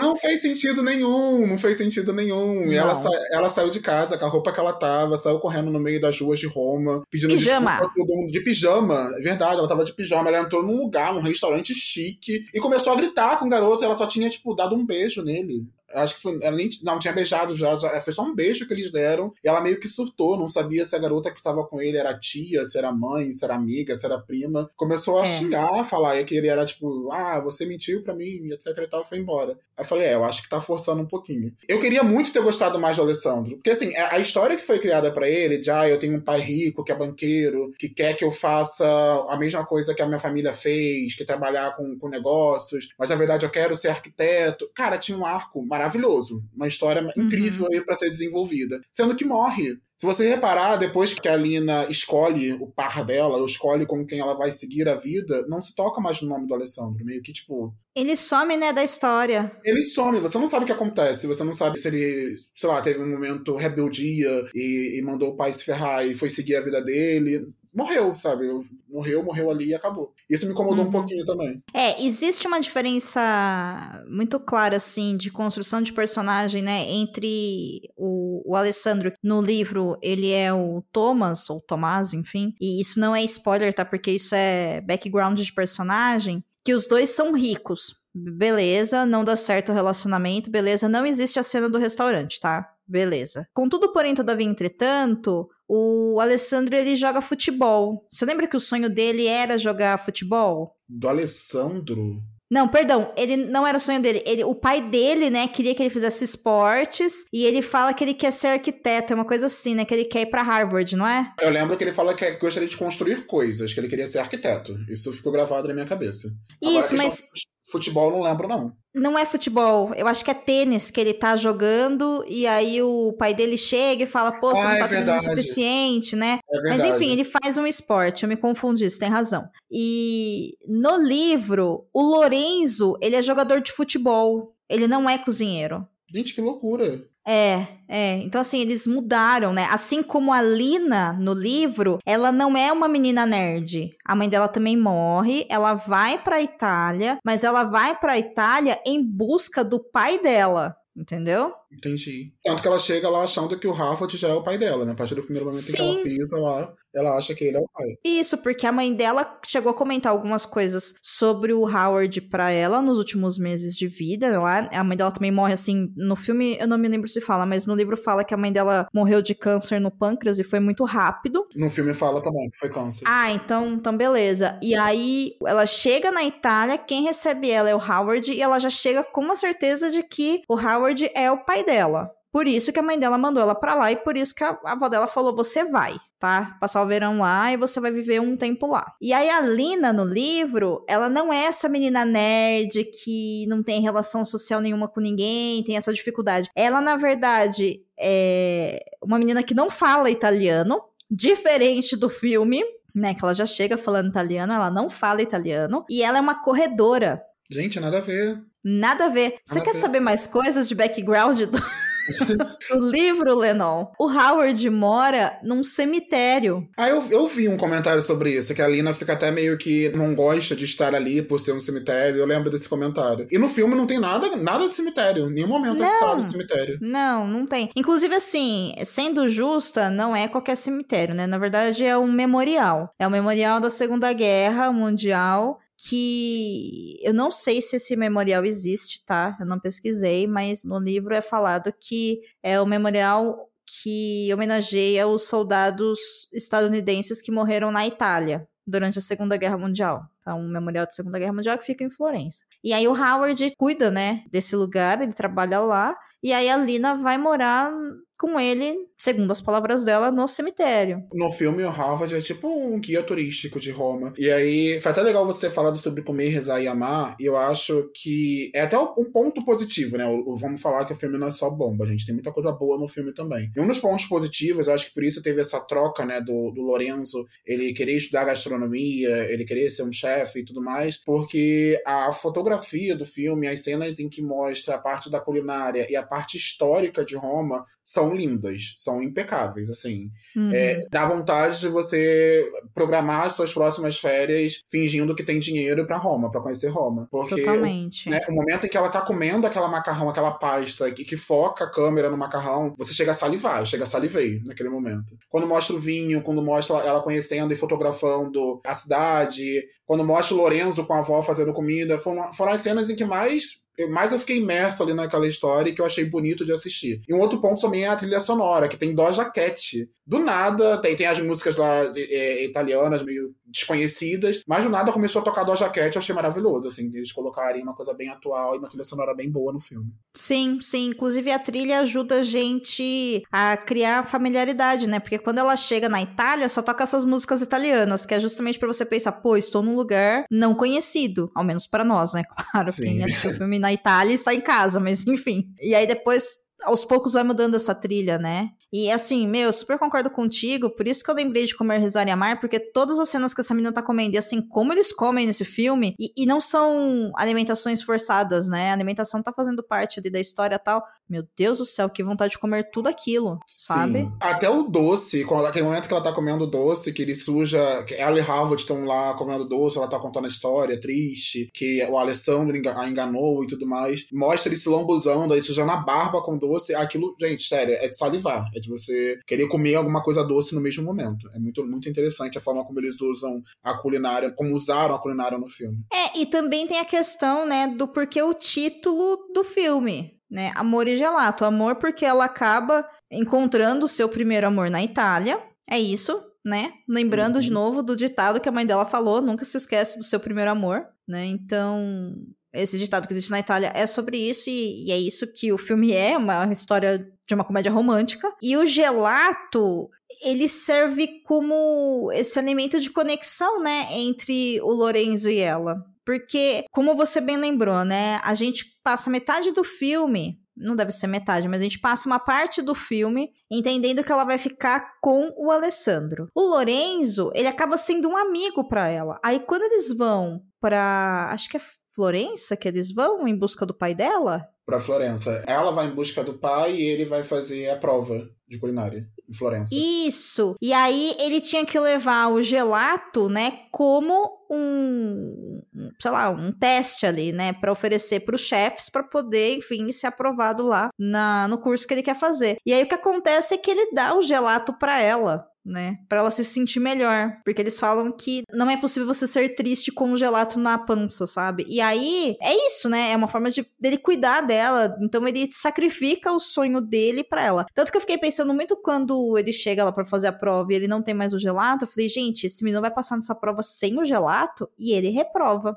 Não fez sentido nenhum, não fez sentido nenhum. Não. E ela, sa ela saiu de casa com a roupa que ela tava, saiu correndo no meio das ruas de Roma, pedindo pijama. desculpa todo mundo. De pijama, é verdade, ela tava de pijama. Ela entrou num lugar, num restaurante chique, e começou a gritar com o garoto. ela só tinha, tipo, dado um beijo nele. Acho que foi. Ela nem não tinha beijado já, já, foi só um beijo que eles deram. E ela meio que surtou, não sabia se a garota que tava com ele era tia, se era mãe, se era amiga, se era prima. Começou a é. xingar, a falar que ele era tipo, ah, você mentiu pra mim, etc e tal, foi embora. Aí eu falei, é, eu acho que tá forçando um pouquinho. Eu queria muito ter gostado mais do Alessandro. Porque assim, a história que foi criada para ele, de ah, eu tenho um pai rico que é banqueiro, que quer que eu faça a mesma coisa que a minha família fez, que é trabalhar com, com negócios, mas na verdade eu quero ser arquiteto. Cara, tinha um arco maravilhoso. Uma história uhum. incrível aí para ser desenvolvida. Sendo que morre. Se você reparar, depois que a Lina escolhe o par dela, ou escolhe com quem ela vai seguir a vida, não se toca mais no nome do Alessandro. Meio que, tipo. Ele some, né, da história. Ele some, você não sabe o que acontece. Você não sabe se ele, sei lá, teve um momento rebeldia e, e mandou o pai se ferrar e foi seguir a vida dele morreu, sabe? Morreu, morreu ali e acabou. Isso me incomodou uhum. um pouquinho também. É, existe uma diferença muito clara, assim, de construção de personagem, né? Entre o, o Alessandro, no livro, ele é o Thomas, ou Tomás, enfim. E isso não é spoiler, tá? Porque isso é background de personagem. Que os dois são ricos. Beleza, não dá certo o relacionamento, beleza, não existe a cena do restaurante, tá? Beleza. Contudo, porém, todavia, entretanto, o Alessandro ele joga futebol. Você lembra que o sonho dele era jogar futebol? Do Alessandro? Não, perdão, ele não era o sonho dele. Ele, o pai dele, né, queria que ele fizesse esportes e ele fala que ele quer ser arquiteto, é uma coisa assim, né, que ele quer ir para Harvard, não é? Eu lembro que ele fala que gostaria de construir coisas, que ele queria ser arquiteto. Isso ficou gravado na minha cabeça. Isso, Agora, mas futebol não lembro não. Não é futebol, eu acho que é tênis que ele tá jogando e aí o pai dele chega e fala, pô, você ah, não tá é o suficiente, né? É Mas enfim, ele faz um esporte, eu me confundi, você tem razão. E no livro, o Lorenzo, ele é jogador de futebol, ele não é cozinheiro. Gente, que loucura. É, é. Então, assim, eles mudaram, né? Assim como a Lina no livro, ela não é uma menina nerd. A mãe dela também morre, ela vai pra Itália, mas ela vai pra Itália em busca do pai dela. Entendeu? Entendi. Tanto que ela chega lá achando que o Harvard já é o pai dela, né? A partir do primeiro momento Sim. em que ela pisa lá, ela acha que ele é o pai. Isso, porque a mãe dela chegou a comentar algumas coisas sobre o Howard para ela nos últimos meses de vida. Lá, a mãe dela também morre assim. No filme, eu não me lembro se fala, mas no livro fala que a mãe dela morreu de câncer no pâncreas e foi muito rápido. No filme fala também que foi câncer. Ah, então, então beleza. E aí ela chega na Itália, quem recebe ela é o Howard e ela já chega com uma certeza de que o Howard é o pai dela. Por isso que a mãe dela mandou ela para lá e por isso que a avó dela falou: você vai, tá? Passar o verão lá e você vai viver um tempo lá. E aí a Lina no livro, ela não é essa menina nerd que não tem relação social nenhuma com ninguém, tem essa dificuldade. Ela, na verdade, é uma menina que não fala italiano, diferente do filme. Né, que ela já chega falando italiano, ela não fala italiano, e ela é uma corredora. Gente, nada a ver. Nada a ver. Nada Você quer ver. saber mais coisas de background do, o livro, Lennon, o Howard mora num cemitério. Ah, eu, eu vi um comentário sobre isso, que a Lina fica até meio que não gosta de estar ali por ser um cemitério. Eu lembro desse comentário. E no filme não tem nada, nada de cemitério. Em nenhum momento não, é citado cemitério. Não, não tem. Inclusive, assim, sendo justa, não é qualquer cemitério, né? Na verdade, é um memorial. É o memorial da Segunda Guerra Mundial que eu não sei se esse memorial existe, tá? Eu não pesquisei, mas no livro é falado que é o memorial que homenageia os soldados estadunidenses que morreram na Itália durante a Segunda Guerra Mundial. Então, um memorial da Segunda Guerra Mundial que fica em Florença. E aí o Howard cuida, né, desse lugar, ele trabalha lá, e aí a Lina vai morar com ele, segundo as palavras dela, no cemitério. No filme, o Harvard é tipo um guia turístico de Roma. E aí, foi até legal você ter falado sobre comer, rezar e amar. E eu acho que é até um ponto positivo, né? Vamos falar que o filme não é só bomba, gente. Tem muita coisa boa no filme também. E um dos pontos positivos, eu acho que por isso teve essa troca, né, do, do Lorenzo. Ele queria estudar gastronomia, ele queria ser um chefe e tudo mais. Porque a fotografia do filme, as cenas em que mostra a parte da culinária e a parte histórica de Roma são são lindas, são impecáveis, assim. Uhum. É, dá vontade de você programar as suas próximas férias fingindo que tem dinheiro para Roma, para conhecer Roma. Porque Totalmente. Né, o momento em que ela tá comendo aquela macarrão, aquela pasta, e que foca a câmera no macarrão, você chega a salivar, chega a salivei naquele momento. Quando mostra o vinho, quando mostra ela conhecendo e fotografando a cidade, quando mostra o Lorenzo com a avó fazendo comida, foram, foram as cenas em que mais mais eu fiquei imerso ali naquela história que eu achei bonito de assistir. E um outro ponto também é a trilha sonora, que tem Doja Cat. Do nada, tem, tem as músicas lá é, italianas, meio desconhecidas, mas do nada começou a tocar Doja Cat, eu achei maravilhoso, assim, eles colocarem uma coisa bem atual e uma trilha sonora bem boa no filme. Sim, sim, inclusive a trilha ajuda a gente a criar familiaridade, né? Porque quando ela chega na Itália, só toca essas músicas italianas, que é justamente para você pensar, pô, estou num lugar não conhecido, ao menos para nós, né? Claro, sim. quem assistiu o filme na Itália está em casa, mas enfim. E aí depois aos poucos vai mudando essa trilha, né? E assim, meu, eu super concordo contigo, por isso que eu lembrei de comer, rezar e amar, porque todas as cenas que essa menina tá comendo, e assim, como eles comem nesse filme, e, e não são alimentações forçadas, né? A alimentação tá fazendo parte ali da história e tal. Meu Deus do céu, que vontade de comer tudo aquilo, sabe? Sim. Até o doce, quando, aquele momento que ela tá comendo doce, que ele suja, que ela e Harvard estão lá comendo doce, ela tá contando a história triste, que o Alessandro a enganou e tudo mais. Mostra ele se lambuzando, aí sujando a barba com doce. Aquilo, gente, sério, é de salivar. É de você querer comer alguma coisa doce no mesmo momento. É muito, muito interessante a forma como eles usam a culinária, como usaram a culinária no filme. É, e também tem a questão, né, do porquê o título do filme né? Amor e gelato. Amor porque ela acaba encontrando o seu primeiro amor na Itália. É isso, né? Lembrando uhum. de novo do ditado que a mãe dela falou: nunca se esquece do seu primeiro amor, né? Então, esse ditado que existe na Itália é sobre isso, e, e é isso que o filme é, uma história de uma comédia romântica. E o gelato, ele serve como esse alimento de conexão, né, entre o Lorenzo e ela. Porque, como você bem lembrou, né, a gente passa metade do filme não deve ser metade, mas a gente passa uma parte do filme entendendo que ela vai ficar com o Alessandro. O Lorenzo, ele acaba sendo um amigo para ela. Aí quando eles vão para, acho que é Florença que eles vão em busca do pai dela? Para Florença. Ela vai em busca do pai e ele vai fazer a prova de culinária em Florença. Isso. E aí ele tinha que levar o gelato, né, como um, sei lá, um teste ali, né, para oferecer para os chefes para poder, enfim, ser aprovado lá na, no curso que ele quer fazer. E aí o que acontece é que ele dá o gelato para ela né? Para ela se sentir melhor. Porque eles falam que não é possível você ser triste com um gelato na pança, sabe? E aí, é isso, né? É uma forma de dele cuidar dela. Então ele sacrifica o sonho dele para ela. Tanto que eu fiquei pensando muito quando ele chega lá para fazer a prova e ele não tem mais o gelato. Eu falei, gente, esse menino vai passar nessa prova sem o gelato e ele reprova.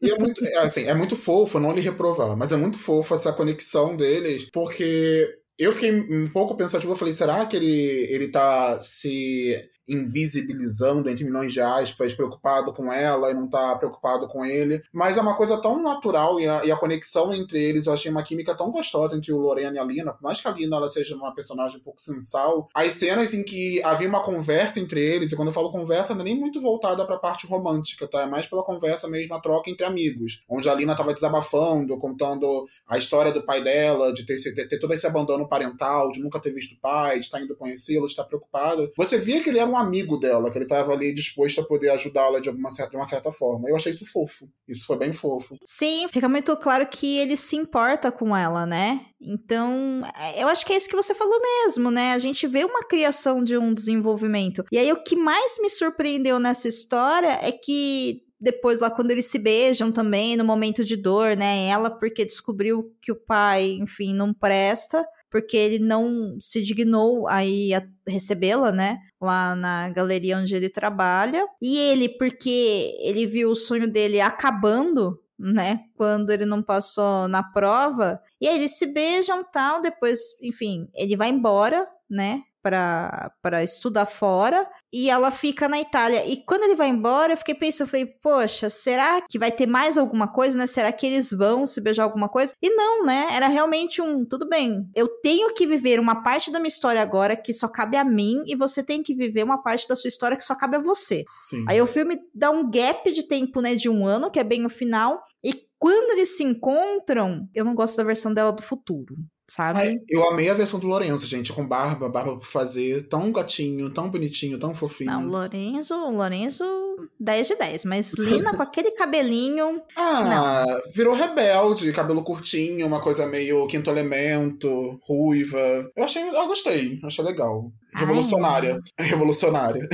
E é muito, é, assim, é muito fofo não lhe reprovar, mas é muito fofo essa conexão deles, porque eu fiquei um pouco pensativo, eu falei, será que ele, ele tá se invisibilizando entre milhões de aspas, preocupado com ela e não tá preocupado com ele. Mas é uma coisa tão natural e a, e a conexão entre eles, eu achei uma química tão gostosa entre o Lorena e a Lina, por mais que a Lina ela seja uma personagem um pouco sensal. As cenas em que havia uma conversa entre eles, e quando eu falo conversa, não é nem muito voltada pra parte romântica, tá? É mais pela conversa mesmo, a troca entre amigos. Onde a Lina tava desabafando, contando a história do pai dela, de ter, ter, ter todo esse abandono parental, de nunca ter visto o pai, de estar indo conhecê-lo, de estar preocupado. Você via que ele era um um amigo dela, que ele estava ali disposto a poder ajudá-la de, alguma certa, de uma certa forma. Eu achei isso fofo. Isso foi bem fofo. Sim, fica muito claro que ele se importa com ela, né? Então, é, eu acho que é isso que você falou mesmo, né? A gente vê uma criação de um desenvolvimento. E aí, o que mais me surpreendeu nessa história é que depois lá quando eles se beijam também, no momento de dor, né? Ela porque descobriu que o pai, enfim, não presta porque ele não se dignou a ir a recebê-la, né? Lá na galeria onde ele trabalha. E ele, porque ele viu o sonho dele acabando, né? Quando ele não passou na prova. E aí eles se beijam tal. Depois, enfim, ele vai embora, né? Para estudar fora e ela fica na Itália. E quando ele vai embora, eu fiquei pensando, eu falei, poxa, será que vai ter mais alguma coisa, né? Será que eles vão se beijar alguma coisa? E não, né? Era realmente um, tudo bem, eu tenho que viver uma parte da minha história agora que só cabe a mim e você tem que viver uma parte da sua história que só cabe a você. Sim. Aí o filme dá um gap de tempo, né, de um ano, que é bem o final, e quando eles se encontram, eu não gosto da versão dela do futuro sabe? eu amei a versão do Lorenzo, gente, com barba, barba por fazer, tão gatinho, tão bonitinho, tão fofinho. Não, Lorenzo, Lorenzo, 10 de 10, mas Lina com aquele cabelinho. Ah, não. virou rebelde, cabelo curtinho, uma coisa meio quinto elemento, ruiva. Eu achei, eu gostei, achei legal. Revolucionária. Ai, Revolucionária.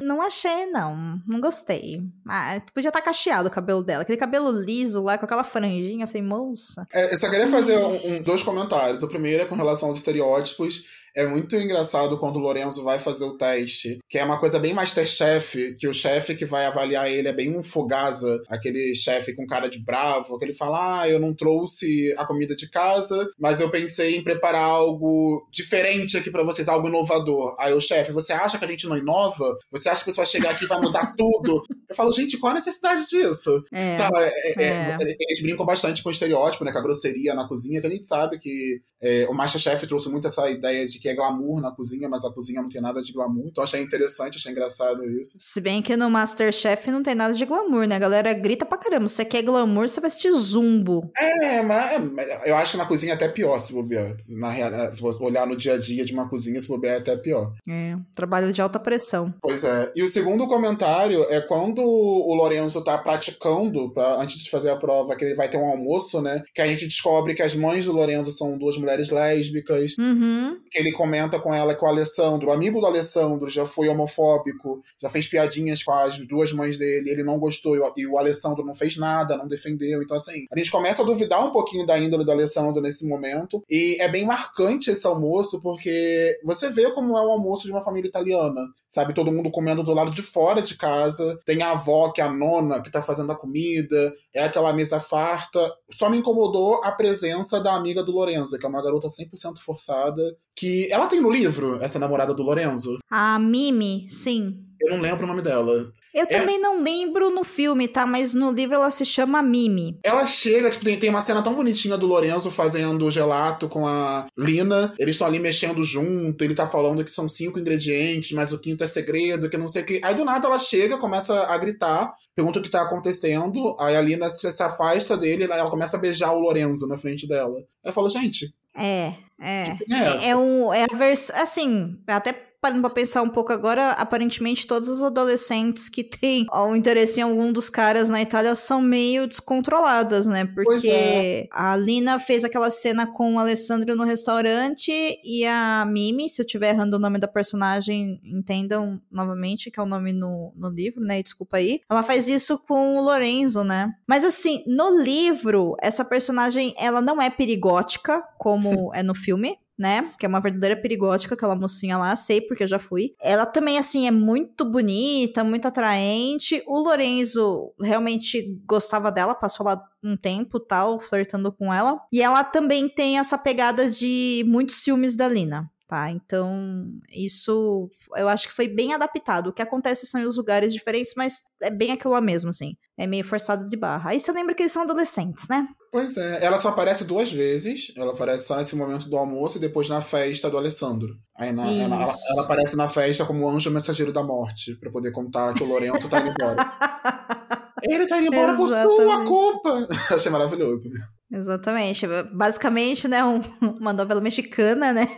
Não achei, não. Não gostei. Ah, podia estar tá cacheado o cabelo dela. Aquele cabelo liso lá, com aquela franjinha. Eu falei, moça. É, eu só queria fazer um, um, dois comentários. O primeiro é com relação aos estereótipos é muito engraçado quando o Lorenzo vai fazer o teste, que é uma coisa bem Masterchef, que o chefe que vai avaliar ele é bem um fogaza, aquele chefe com cara de bravo, que ele fala: Ah, eu não trouxe a comida de casa, mas eu pensei em preparar algo diferente aqui para vocês, algo inovador. Aí o chefe, você acha que a gente não inova? Você acha que você vai chegar aqui e vai mudar tudo? Eu falo, gente, qual a necessidade disso? É, sabe? É, é, é. Eles brincam bastante com o estereótipo, né? Com a grosseria na cozinha, que a gente sabe que é, o Masterchef trouxe muito essa ideia de que é glamour na cozinha, mas a cozinha não tem nada de glamour. Então achei interessante, achei engraçado isso. Se bem que no Masterchef não tem nada de glamour, né? A galera grita pra caramba. Se você quer glamour, você vai assistir zumbo. É, mas eu acho que na cozinha é até pior, se bobear. Na, se você olhar no dia a dia de uma cozinha, se bobear é até pior. É, trabalho de alta pressão. Pois é. E o segundo comentário é quando o Lorenzo tá praticando, pra, antes de fazer a prova, que ele vai ter um almoço, né? Que a gente descobre que as mães do Lorenzo são duas mulheres lésbicas. Uhum. Que ele comenta com ela que o Alessandro, o amigo do Alessandro, já foi homofóbico, já fez piadinhas com as duas mães dele, ele não gostou e o Alessandro não fez nada, não defendeu. Então, assim, a gente começa a duvidar um pouquinho da índole do Alessandro nesse momento. E é bem marcante esse almoço, porque você vê como é o almoço de uma família italiana, sabe? Todo mundo comendo do lado de fora de casa. Tem a avó, que é a nona, que tá fazendo a comida, é aquela mesa farta. Só me incomodou a presença da amiga do Lorenzo, que é uma garota 100% forçada, que ela tem no livro, essa namorada do Lorenzo. A Mimi, sim. Eu não lembro o nome dela. Eu É. também não lembro no filme, tá? Mas no livro ela se chama Mimi. Ela chega, tipo, tem, tem uma cena tão bonitinha do Lorenzo fazendo gelato com a Lina. Eles estão ali mexendo junto, ele tá falando que são cinco ingredientes, mas o quinto é segredo, que não sei o que. Aí do nada ela chega, começa a gritar, pergunta o que tá acontecendo. Aí a Lina se, se afasta dele, ela começa a beijar o Lorenzo na frente dela. Aí eu falo, gente, É, é. quem é essa? É, um, é a versão. Assim, até parando pra pensar um pouco agora, aparentemente todos os adolescentes que têm ó, um interesse em algum dos caras na Itália são meio descontroladas, né? Porque é. a Lina fez aquela cena com o Alessandro no restaurante e a Mimi, se eu estiver errando o nome da personagem, entendam novamente que é o nome no, no livro, né? E Desculpa aí. Ela faz isso com o Lorenzo, né? Mas assim, no livro, essa personagem, ela não é perigótica, como é no filme. Né? Que é uma verdadeira perigótica, aquela mocinha lá, sei porque eu já fui. Ela também, assim, é muito bonita, muito atraente. O Lorenzo realmente gostava dela, passou lá um tempo tal, flertando com ela. E ela também tem essa pegada de muitos ciúmes da Lina. Tá, então isso eu acho que foi bem adaptado. O que acontece são os lugares diferentes, mas é bem aquilo lá mesmo, assim. É meio forçado de barra. Aí você lembra que eles são adolescentes, né? Pois é, ela só aparece duas vezes. Ela aparece só nesse momento do almoço e depois na festa do Alessandro. Aí na- ela, ela aparece na festa como anjo mensageiro da morte, pra poder contar que o Lorenzo tá indo embora. Ele tá indo embora por sua Exatamente. culpa! Achei maravilhoso. Exatamente. Basicamente, né, um- uma novela mexicana, né?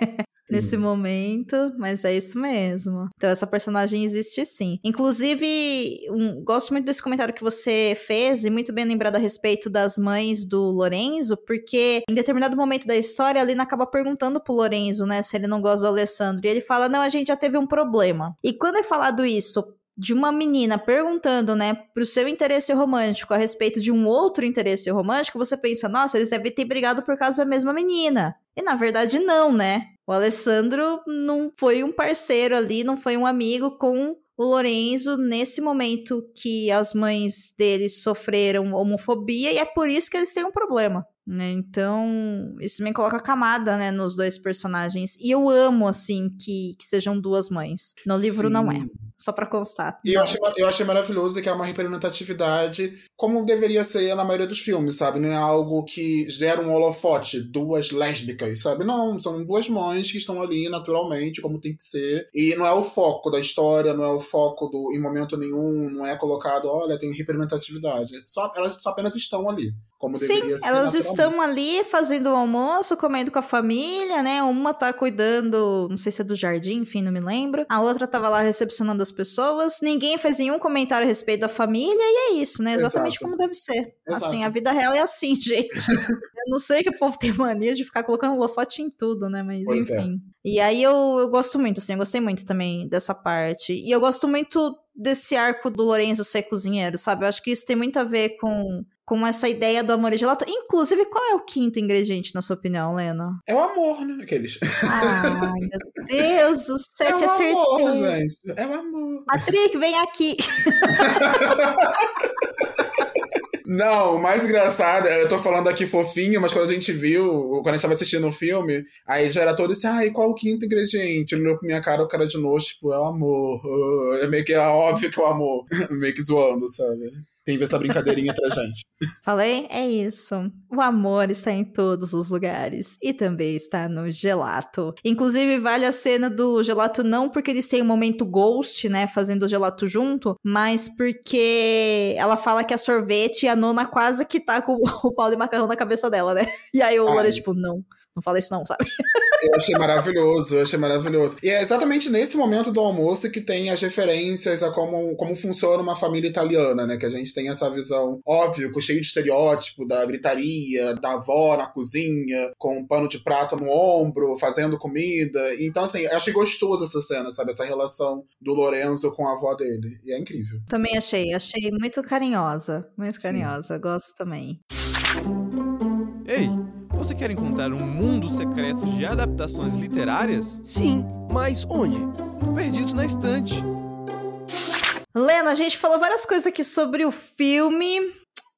Nesse momento, mas é isso mesmo. Então, essa personagem existe sim. Inclusive, um- gosto muito desse comentário que você fez, e muito bem lembrado a respeito das mães do Lorenzo, porque em determinado momento da história, a Lina acaba perguntando pro Lorenzo, né, se ele não gosta do Alessandro. E ele fala: Não, a gente já teve um problema. E quando é falado isso de uma menina perguntando, né, pro seu interesse romântico a respeito de um outro interesse romântico, você pensa, nossa, eles devem ter brigado por causa da mesma menina. E na verdade não, né? O Alessandro não foi um parceiro ali, não foi um amigo com o Lorenzo nesse momento que as mães deles sofreram homofobia e é por isso que eles têm um problema. Né? Então, isso me coloca camada, né, nos dois personagens. E eu amo, assim, que, que sejam duas mães. No livro não é. Sim. Só pra constar. E eu achei, eu achei maravilhoso que é uma representatividade como deveria ser na maioria dos filmes, sabe? Não é algo que gera um holofote, duas lésbicas, sabe? Não, são duas mães que estão ali naturalmente, como tem que ser. E não é o foco da história, não é o foco do em momento nenhum, não é colocado, olha, tem representatividade. Só, elas só apenas estão ali, como Sim, elas estão ali fazendo o almoço, comendo com a família, né? Uma tá cuidando, não sei se é do jardim, enfim, não me lembro. A outra tava lá recepcionando as pessoas. Ninguém fez nenhum comentário a respeito da família e é isso, né? Exatamente Exato. como deve ser. Exato. Assim, a vida real é assim, gente. eu não sei que o povo tem mania de ficar colocando holofote em tudo, né? Mas Pois é. enfim. E aí eu, eu gosto muito, assim, eu gostei muito também dessa parte. E eu gosto muito desse arco do Lorenzo ser cozinheiro, sabe? Eu acho que isso tem muito a ver com, com essa ideia do amor e gelato. Inclusive, qual é o quinto ingrediente, na sua opinião, Lena? É o amor, né? Aqueles. Ai, meu Deus do céu, é tinha o amor, certeza. gente. É o amor. Patrick, vem aqui. Não, o mais engraçado, eu tô falando aqui fofinho, mas quando a gente viu, quando a gente tava assistindo o filme, aí já era todo esse, ai, qual o quinto ingrediente? Ele olhou pra minha cara, o cara de novo, tipo, é o amor. Ah, É meio que é óbvio que é o amor. meio que zoando, sabe? Ver essa brincadeirinha entre a gente. Falei? É isso. O amor está em todos os lugares. E também está no gelato. Inclusive, vale a cena do gelato não porque eles têm um momento ghost, né? Fazendo o gelato junto, mas porque ela fala que a sorvete e a nona quase que tá com o pau de macarrão na cabeça dela, né? E aí o. Lore, tipo, não. Não fala isso não, sabe? Eu achei maravilhoso, eu achei maravilhoso. E é exatamente nesse momento do almoço que tem as referências a como, como funciona uma família italiana, né? Que a gente tem essa visão, óbvio, cheio de estereótipo da gritaria, da avó na cozinha, com um pano de prato no ombro, fazendo comida. Então, assim, eu achei gostoso essa cena, sabe? Essa relação do Lorenzo com a avó dele. E é incrível. Também achei. Achei muito carinhosa. Muito carinhosa. Gosto também. Ei, você quer encontrar um mundo secreto de adaptações literárias? Sim, mas onde? Perdidos na Estante. Lena, a gente falou várias coisas aqui sobre o filme.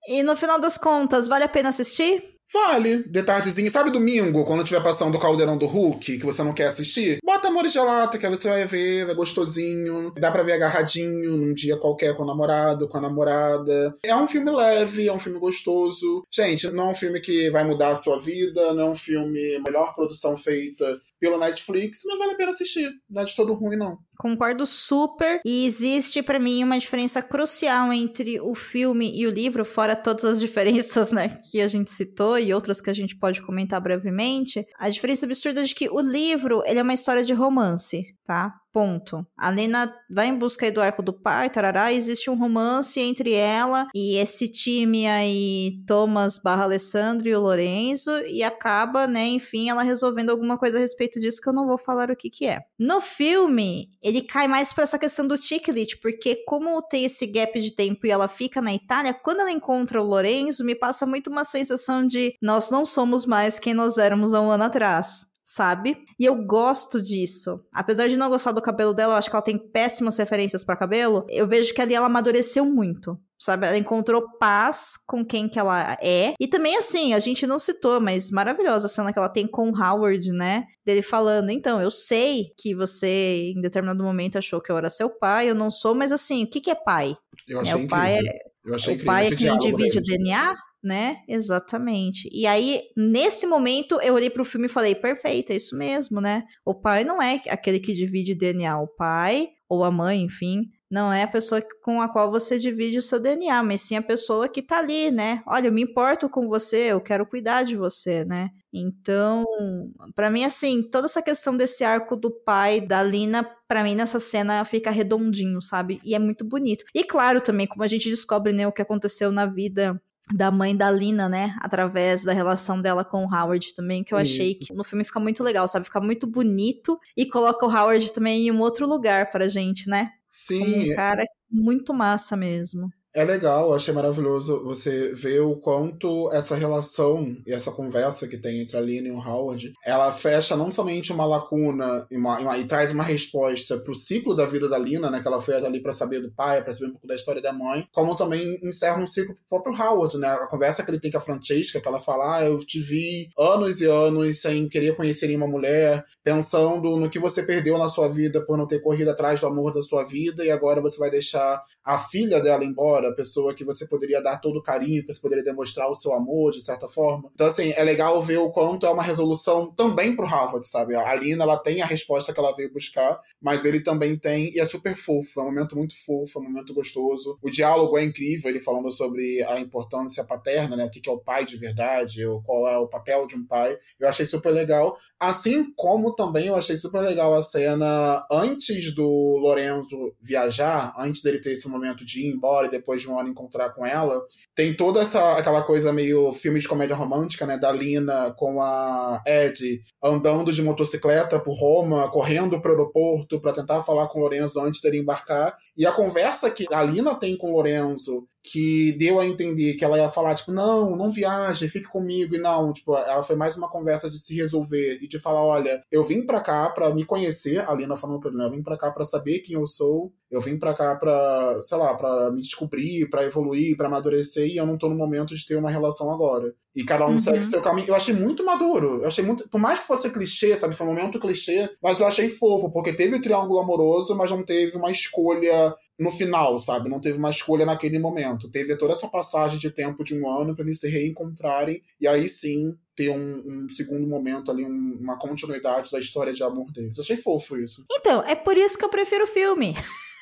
E no final das contas, vale a pena assistir? Vale. De tardezinha. Sabe domingo, quando tiver passando o Caldeirão do Hulk, que você não quer assistir? Bota Amor Gelato, que aí você vai ver, vai gostosinho. Dá pra ver agarradinho num dia qualquer com o namorado, com a namorada. É um filme leve, é um filme gostoso. Gente, não é um filme que vai mudar a sua vida, não é um filme melhor produção feita pela Netflix, mas vale a pena assistir. Não é de todo ruim, não. Concordo super. E existe para mim uma diferença crucial entre o filme e o livro, fora todas as diferenças, né, que a gente citou e outras que a gente pode comentar brevemente. A diferença absurda de que o livro, ele é uma história de romance, tá? Ponto. A Lena vai em busca do arco do pai, tarará, existe um romance entre ela e esse time aí, Thomas barra Alessandro e o Lorenzo, e acaba, né, enfim, ela resolvendo alguma coisa a respeito disso que eu não vou falar o que que é. No filme, ele cai mais para essa questão do Tiklit, porque como tem esse gap de tempo e ela fica na Itália, quando ela encontra o Lorenzo, me passa muito uma sensação de nós não somos mais quem nós éramos há um ano atrás sabe? E eu gosto disso. Apesar de não gostar do cabelo dela, eu acho que ela tem péssimas referências para cabelo. Eu vejo que ali ela amadureceu muito. Sabe, ela encontrou paz com quem que ela é. E também, assim, a gente não citou, mas maravilhosa a cena que ela tem com o Howard, né? Dele falando, então, eu sei que você, em determinado momento, achou que eu era seu pai, eu não sou, mas assim, o que, que é pai? Eu achei é, o pai incrível. é, Eu achei o pai é quem divide o. DNA, né? Exatamente. E aí, nesse momento, eu olhei pro filme e falei, perfeito, é isso mesmo, né? O pai não é aquele que divide DNA, o pai, ou a mãe, enfim, não é a pessoa com a qual você divide o seu DNA, mas sim a pessoa que tá ali, né? Olha, eu me importo com você, eu quero cuidar de você, né? Então, pra mim, assim, toda essa questão desse arco do pai da Lina, pra mim, nessa cena fica redondinho, sabe? E é muito bonito. E claro, também, como a gente descobre, né, o que aconteceu na vida da mãe da Lina, né? Através da relação dela com o Howard também, que eu achei Isso. que no filme fica muito legal, sabe? Fica muito bonito e coloca o Howard também em um outro lugar pra gente, né? Como Sim, um cara muito massa mesmo. É legal, achei maravilhoso você ver o quanto essa relação e essa conversa que tem entre a Lina e o Howard, ela fecha não somente uma lacuna e, uma- e uma- e traz uma resposta pro ciclo da vida da Lina, né, que ela foi ali pra saber do pai, pra saber um pouco da história da mãe, como também encerra um ciclo pro próprio Howard, né, a conversa que ele tem com a Francesca, que ela fala, ah, eu te vi anos e anos sem querer conhecer nenhuma mulher, pensando no que você perdeu na sua vida por não ter corrido atrás do amor da sua vida e agora você vai deixar a filha dela embora, a pessoa que você poderia dar todo o carinho, que você poderia demonstrar o seu amor, de certa forma. Então, assim, é legal ver o quanto é uma resolução também pro Harvard, sabe? A Lina, ela tem a resposta que ela veio buscar, mas ele também tem, e é super fofo, é um momento muito fofo, é um momento gostoso. O diálogo é incrível, ele falando sobre a importância paterna, né? O que é o pai de verdade, ou qual é o papel de um pai. Eu achei super legal. Assim como também eu achei super legal a cena antes do Lorenzo viajar, antes dele ter esse momento de ir embora e depois de um ano encontrar com ela. Tem toda essa aquela coisa meio filme de comédia romântica, né? Da Lina com a Ed andando de motocicleta por Roma, correndo pro aeroporto para tentar falar com o Lorenzo antes dele embarcar. E a conversa que a Lina tem com o Lorenzo, que deu a entender que ela ia falar, tipo, não, não viaje, fique comigo, e não, tipo, ela foi mais uma conversa de se resolver e de falar, olha, eu vim pra cá pra me conhecer, a Lina falando pra ele, eu vim pra cá pra saber quem eu sou, eu vim pra cá pra, sei lá, pra me descobrir, pra evoluir, pra amadurecer, e eu não tô no momento de ter uma relação agora. E cada um Uhum. segue seu caminho. Eu achei muito maduro. Eu achei muito. Por mais que fosse clichê, sabe? Foi um momento clichê, mas eu achei fofo, porque teve o triângulo amoroso, mas não teve uma escolha no final, sabe? Não teve uma escolha naquele momento. Teve toda essa passagem de tempo de um ano para eles se reencontrarem e aí sim ter um, um segundo momento ali, um- uma continuidade da história de amor deles. Eu achei fofo isso. Então, é por isso que eu prefiro o filme.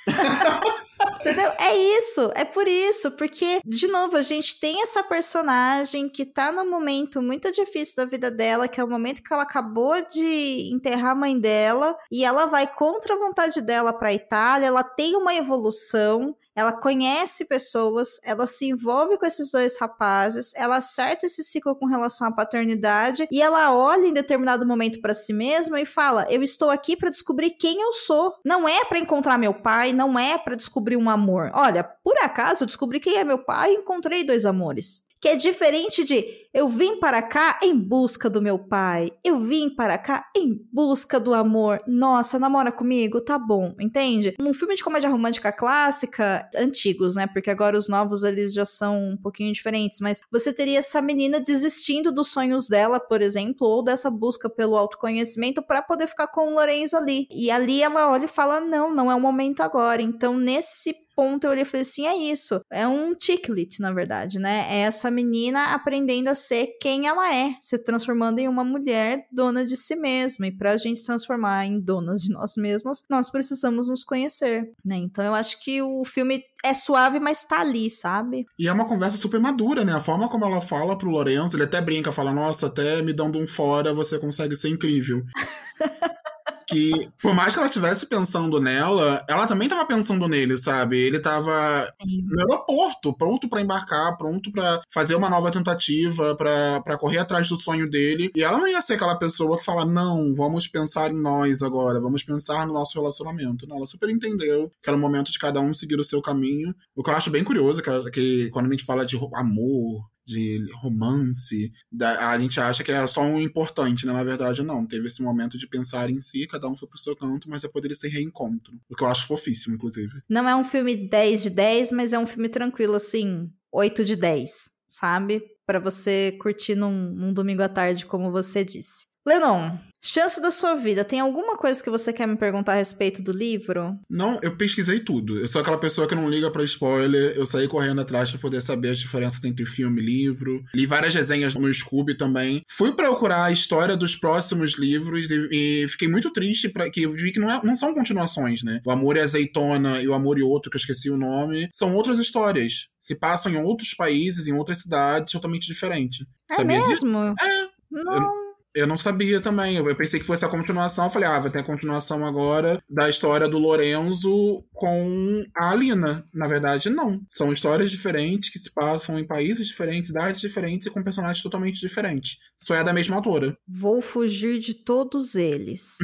Entendeu? É isso, é por isso, porque, de novo, a gente tem essa personagem que tá num momento muito difícil da vida dela, que é o momento que ela acabou de enterrar a mãe dela, e ela vai contra a vontade dela pra Itália, ela tem uma evolução, ela conhece pessoas, ela se envolve com esses dois rapazes, ela acerta esse ciclo com relação à paternidade e ela olha em determinado momento pra si mesma e fala: "Eu estou aqui pra descobrir quem eu sou. Não é pra encontrar meu pai, não é pra descobrir um amor. Olha, por acaso eu descobri quem é meu pai e encontrei dois amores." Que é diferente de eu vim para cá em busca do meu pai. Eu vim para cá em busca do amor. Nossa, namora comigo? Tá bom, entende? Um filme de comédia romântica clássica, antigos, né? Porque agora os novos eles já são um pouquinho diferentes, mas você teria essa menina desistindo dos sonhos dela, por exemplo, ou dessa busca pelo autoconhecimento para poder ficar com o Lorenzo ali. E ali ela olha e fala: "Não, não é o momento agora". Então, nesse ponto eu olhei e falei assim: é isso. É um ticklet, na verdade, né? É essa menina aprendendo a ser quem ela é, se transformando em uma mulher dona de si mesma. E pra gente se transformar em donas de nós mesmos, nós precisamos nos conhecer, né? Então eu acho que o filme é suave, mas tá ali, sabe? E é uma conversa super madura, né? A forma como ela fala pro Lorenzo, ele até brinca, fala: Nossa, até me dando um fora, você consegue ser incrível. que, por mais que ela estivesse pensando nela, ela também tava pensando nele, sabe? Ele tava Sim. no aeroporto, pronto para embarcar, pronto para fazer uma nova tentativa, para correr atrás do sonho dele. E ela não ia ser aquela pessoa que fala: não, vamos pensar em nós agora, vamos pensar no nosso relacionamento. Não, ela super entendeu que era o momento de cada um seguir o seu caminho. O que eu acho bem curioso, que, que quando a gente fala de amor, de romance, da, a gente acha que é só um importante, né? Na verdade, não. Teve esse momento de pensar em si, cada um foi pro seu canto, mas depois dele se reencontro. O que eu acho fofíssimo, inclusive. Não é um filme 10 de 10, mas é um filme tranquilo, assim, 8 de 10, sabe? para você curtir num, num domingo à tarde, como você disse. Lenon, Chance da sua vida, tem alguma coisa que você quer me perguntar a respeito do livro? Não, eu pesquisei tudo. Eu sou aquela pessoa que não liga para spoiler. Eu saí correndo atrás para poder saber as diferenças entre filme e livro. Li várias resenhas no Scooby também. Fui procurar a história dos próximos livros e, e fiquei muito triste para que eu vi que não, é, não são continuações, né? O Amor e Azeitona e o Amor e Outro, que eu esqueci o nome, são outras histórias. Se passam em outros países, em outras cidades totalmente diferentes. É Sabia mesmo? Disso? É. Não. Eu, eu não sabia também. Eu pensei que fosse a continuação. Eu falei, ah, vai ter a continuação agora da história do Lorenzo com a Alina. Na verdade, não. São histórias diferentes que se passam em países diferentes, idades diferentes e com personagens totalmente diferentes. Só é da mesma autora. Vou fugir de todos eles.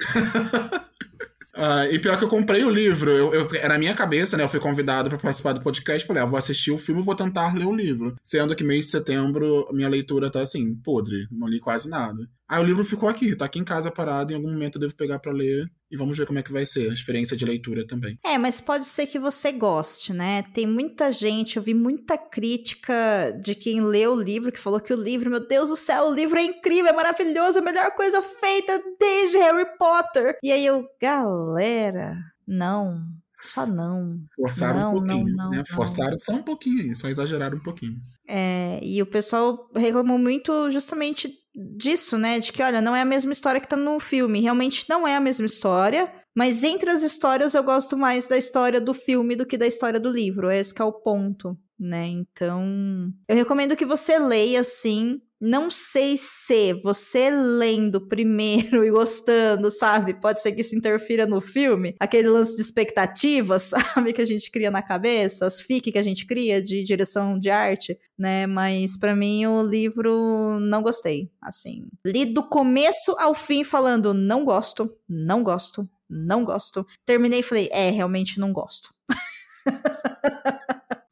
Uh, e pior que eu comprei o livro, eu, eu, era na minha cabeça, né? Eu fui convidado para participar do podcast. Falei, ah, vou assistir o filme e vou tentar ler o livro. Sendo que mês de setembro, minha leitura tá assim, podre, não li quase nada. Aí o livro ficou aqui, tá aqui em casa parado, em algum momento eu devo pegar para ler e vamos ver como é que vai ser a experiência de leitura também. É, mas pode ser que você goste, né? Tem muita gente, eu vi muita crítica de quem leu o livro que falou que o livro, meu Deus do céu, o livro é incrível, é maravilhoso, é a melhor coisa feita desde Harry Potter. E aí eu, galera, não, só não. Forçaram não, um pouquinho, não, não, né? Forçaram só um pouquinho, só exageraram um pouquinho. É, e o pessoal reclamou muito justamente disso, né? De que, olha, não é a mesma história que tá no filme. Realmente não é a mesma história. Mas entre as histórias, eu gosto mais da história do filme do que da história do livro. Esse é o ponto, né? Então, eu recomendo que você leia, sim, não sei se você lendo primeiro e gostando, sabe? Pode ser que isso interfira no filme. Aquele lance de expectativas, sabe? Que a gente cria na cabeça, as fic que a gente cria de direção de arte, né? Mas para mim o livro não gostei. Assim, li do começo ao fim falando não gosto, não gosto, não gosto. Terminei e falei, é, realmente não gosto.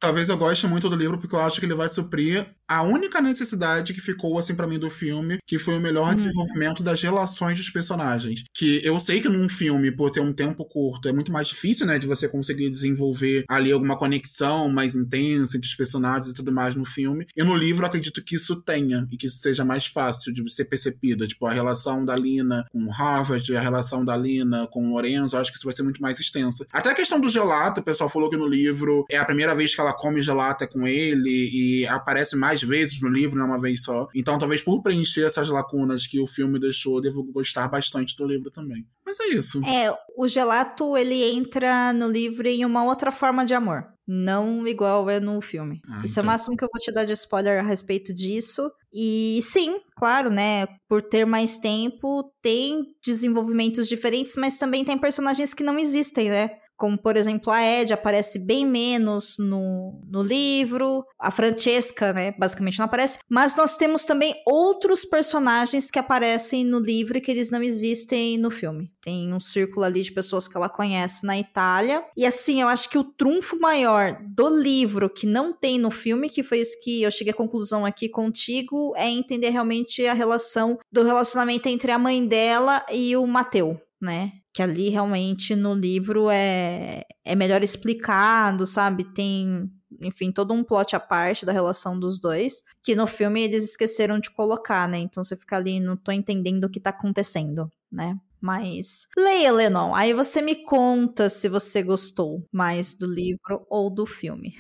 Talvez eu goste muito do livro porque eu acho que ele vai suprir a única necessidade que ficou assim para mim do filme, que foi o melhor uhum. desenvolvimento das relações dos personagens. Que eu sei que num filme, por ter um tempo curto, é muito mais difícil, né, de você conseguir desenvolver ali alguma conexão mais intensa entre os personagens e tudo mais no filme. E no livro eu acredito que isso tenha e que isso seja mais fácil de ser percebido, tipo a relação da Lina com Harvard, a relação da Lina com Lorenzo, acho que isso vai ser muito mais extensa. Até a questão do gelato, o pessoal falou que no livro é a primeira vez que ela come gelato é com ele e aparece mais vezes no livro, não é uma vez só. Então, talvez por preencher essas lacunas que o filme deixou, eu devo gostar bastante do livro também. Mas é isso. É, o gelato, ele entra no livro em uma outra forma de amor. Não igual é no filme. Ah, Isso então. é o máximo que eu vou te dar de spoiler a respeito disso. E sim, claro, né? Por ter mais tempo, tem desenvolvimentos diferentes, mas também tem personagens que não existem, né? Como por exemplo a Ed aparece bem menos no, no livro, a Francesca, né, basicamente não aparece, mas nós temos também outros personagens que aparecem no livro e que eles não existem no filme. Tem um círculo ali de pessoas que ela conhece na Itália. E assim, eu acho que o trunfo maior do livro que não tem no filme, que foi isso que eu cheguei à conclusão aqui contigo, é entender realmente a relação do relacionamento entre a mãe dela e o Mateu, né? Que ali realmente no livro é, é melhor explicado, sabe? Tem enfim, todo um plot à parte da relação dos dois, que no filme eles esqueceram de colocar, né? Então você fica ali, não tô entendendo o que tá acontecendo, né? Mas leia, Lennon. Aí você me conta se você gostou mais do livro ou do filme.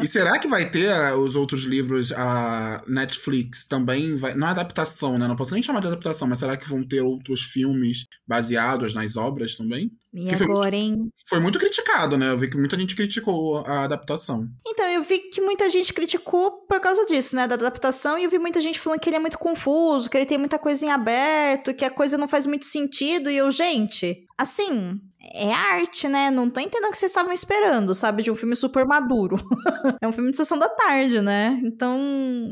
E será que vai ter uh, os outros livros, a Netflix também vai. Não é adaptação, né? Não posso nem chamar de adaptação, mas será que vão ter outros filmes baseados nas obras também? E que agora, foi, hein? Foi muito criticado, né? Eu vi que muita gente criticou a adaptação. Então, eu vi que muita gente criticou por causa disso, né? Da adaptação, e eu vi muita gente falando que ele é muito confuso, que ele tem muita coisa em aberto, que a coisa não faz muito sentido. E eu, gente, assim, é arte, né? Não tô entendendo o que vocês estavam esperando, sabe? De um filme super maduro. é um filme de sessão da tarde, né? Então,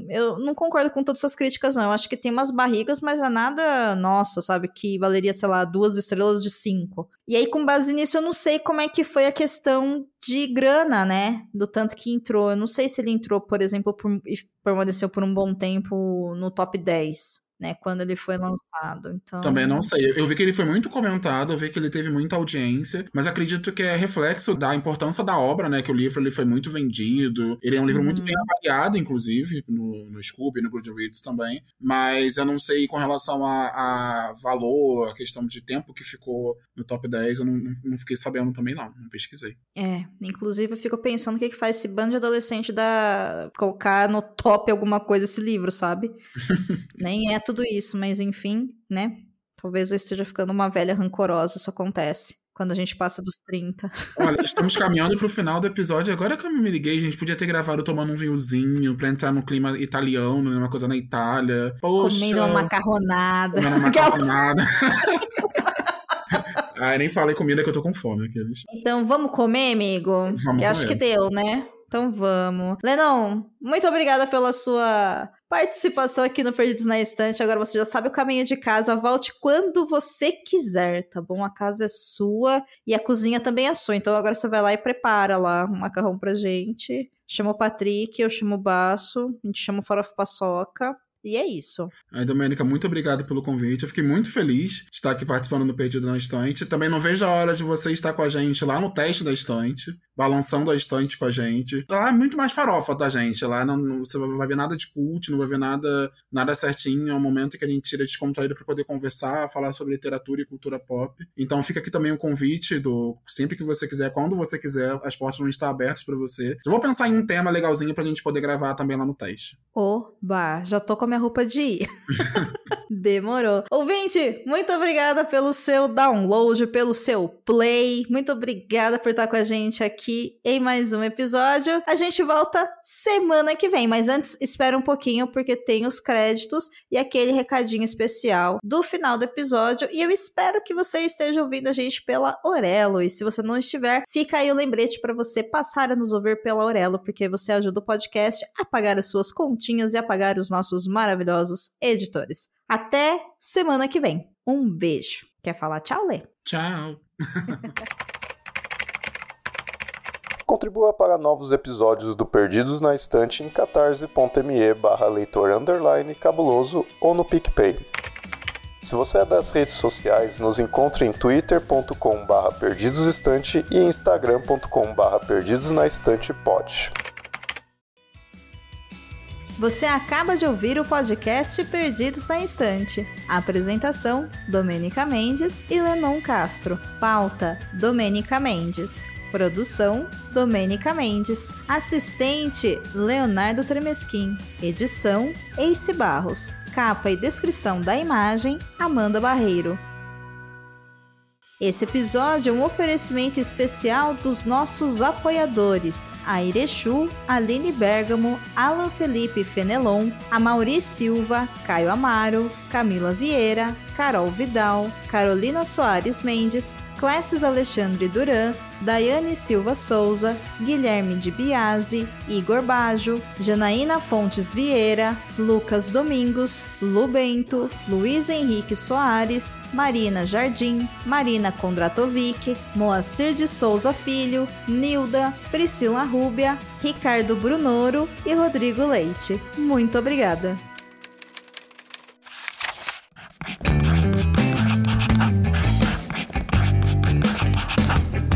eu não concordo com todas essas críticas, não. Eu acho que tem umas barrigas, mas é nada, nossa, sabe? Que valeria, sei lá, duas estrelas de cinco. E aí, com base nisso, eu não sei como é que foi a questão de grana, né? Do tanto que entrou. Eu não sei se ele entrou, por exemplo, por, e permaneceu por um bom tempo no top 10 né, quando ele foi lançado. Então... Também não sei. Eu vi que ele foi muito comentado, eu vi que ele teve muita audiência, mas acredito que é reflexo da importância da obra, né, que o livro ele foi muito vendido. Ele é um livro muito bem uhum. avaliado, inclusive, no, no Scooby, no Goodreads também, mas eu não sei com relação a, a valor, a questão de tempo que ficou no top 10, eu não, não, fiquei sabendo também não, não pesquisei. É, inclusive eu fico pensando o que, que faz esse bando de adolescente da colocar no top alguma coisa esse livro, sabe? Nem é tudo isso, mas enfim, né? Talvez eu esteja ficando uma velha rancorosa, isso acontece. Quando a gente passa dos 30. Olha, estamos caminhando pro final do episódio. Agora que eu me liguei, a gente podia ter gravado tomando um vinhozinho pra entrar no clima italiano, né? Uma coisa na Itália. Poxa, comendo uma macarronada. Comendo uma macarronada. Ai, nem falei comida que eu tô com fome. Aqueles. Então vamos comer, amigo? Vamos eu comer. acho que deu, né? Então vamos. Lennon, muito obrigada pela sua participação aqui no Perdidos na Estante. Agora você já sabe o caminho de casa. Volte quando você quiser, tá bom? A casa é sua e a cozinha também é sua. Então agora você vai lá e prepara lá um macarrão pra gente. Chama o Patrick, eu chamo o Baço, a gente chama o Farofa Paçoca. E é isso. Aí, Domênica, muito obrigado pelo convite. Eu fiquei muito feliz de estar aqui participando do Perdido na Estante. Também não vejo a hora de você estar com a gente lá no teste da estante, balançando a estante com a gente. Lá é muito mais farofa da gente. Lá não, não, você não vai ver nada de cult, não vai ver nada, nada certinho. É um momento que a gente tira descontraído para poder conversar, falar sobre literatura e cultura pop. Então fica aqui também o convite do sempre que você quiser, quando você quiser, as portas vão estar abertas para você. Eu vou pensar em um tema legalzinho pra gente poder gravar também lá no teste. Oba, já tô com a minha roupa de ir. Demorou. Ouvinte, muito obrigada pelo seu download, pelo seu play. Muito obrigada por estar com a gente aqui em mais um episódio. A gente volta semana que vem, mas antes espera um pouquinho porque tem os créditos e aquele recadinho especial do final do episódio. E eu espero que você esteja ouvindo a gente pela Orelo. E se você não estiver, fica aí o lembrete para você passar a nos ouvir pela Orelo, porque você ajuda o podcast a pagar as suas continhas e a pagar os nossos maravilhosos editores. Até semana que vem. Um beijo. Quer falar tchau, Lê? Tchau. Contribua para novos episódios do Perdidos na Estante em catarse.me barra leitor underline cabuloso ou no PicPay. Se você é das redes sociais, nos encontre em twitter.com barra perdidosestante e instagram.com barra perdidosnaestantepod. Você acaba de ouvir o podcast Perdidos na Instante. apresentação: Domênica Mendes e Lenon Castro. Pauta: Domênica Mendes. Produção: Domênica Mendes. Assistente: Leonardo Tremesquim. Edição: Ace Barros. Capa e descrição da imagem: Amanda Barreiro. Esse episódio é um oferecimento especial dos nossos apoiadores: a Irechu, Aline Bergamo, Alan Felipe Fenelon, a Silva, Caio Amaro, Camila Vieira, Carol Vidal, Carolina Soares Mendes, Clécius Alexandre Duran, Daiane Silva Souza, Guilherme de Biasi, Igor Bajo, Janaína Fontes Vieira, Lucas Domingos, Lubento, Luiz Henrique Soares, Marina Jardim, Marina Kondratovic, Moacir de Souza Filho, Nilda, Priscila Rúbia, Ricardo Brunoro e Rodrigo Leite. Muito obrigada!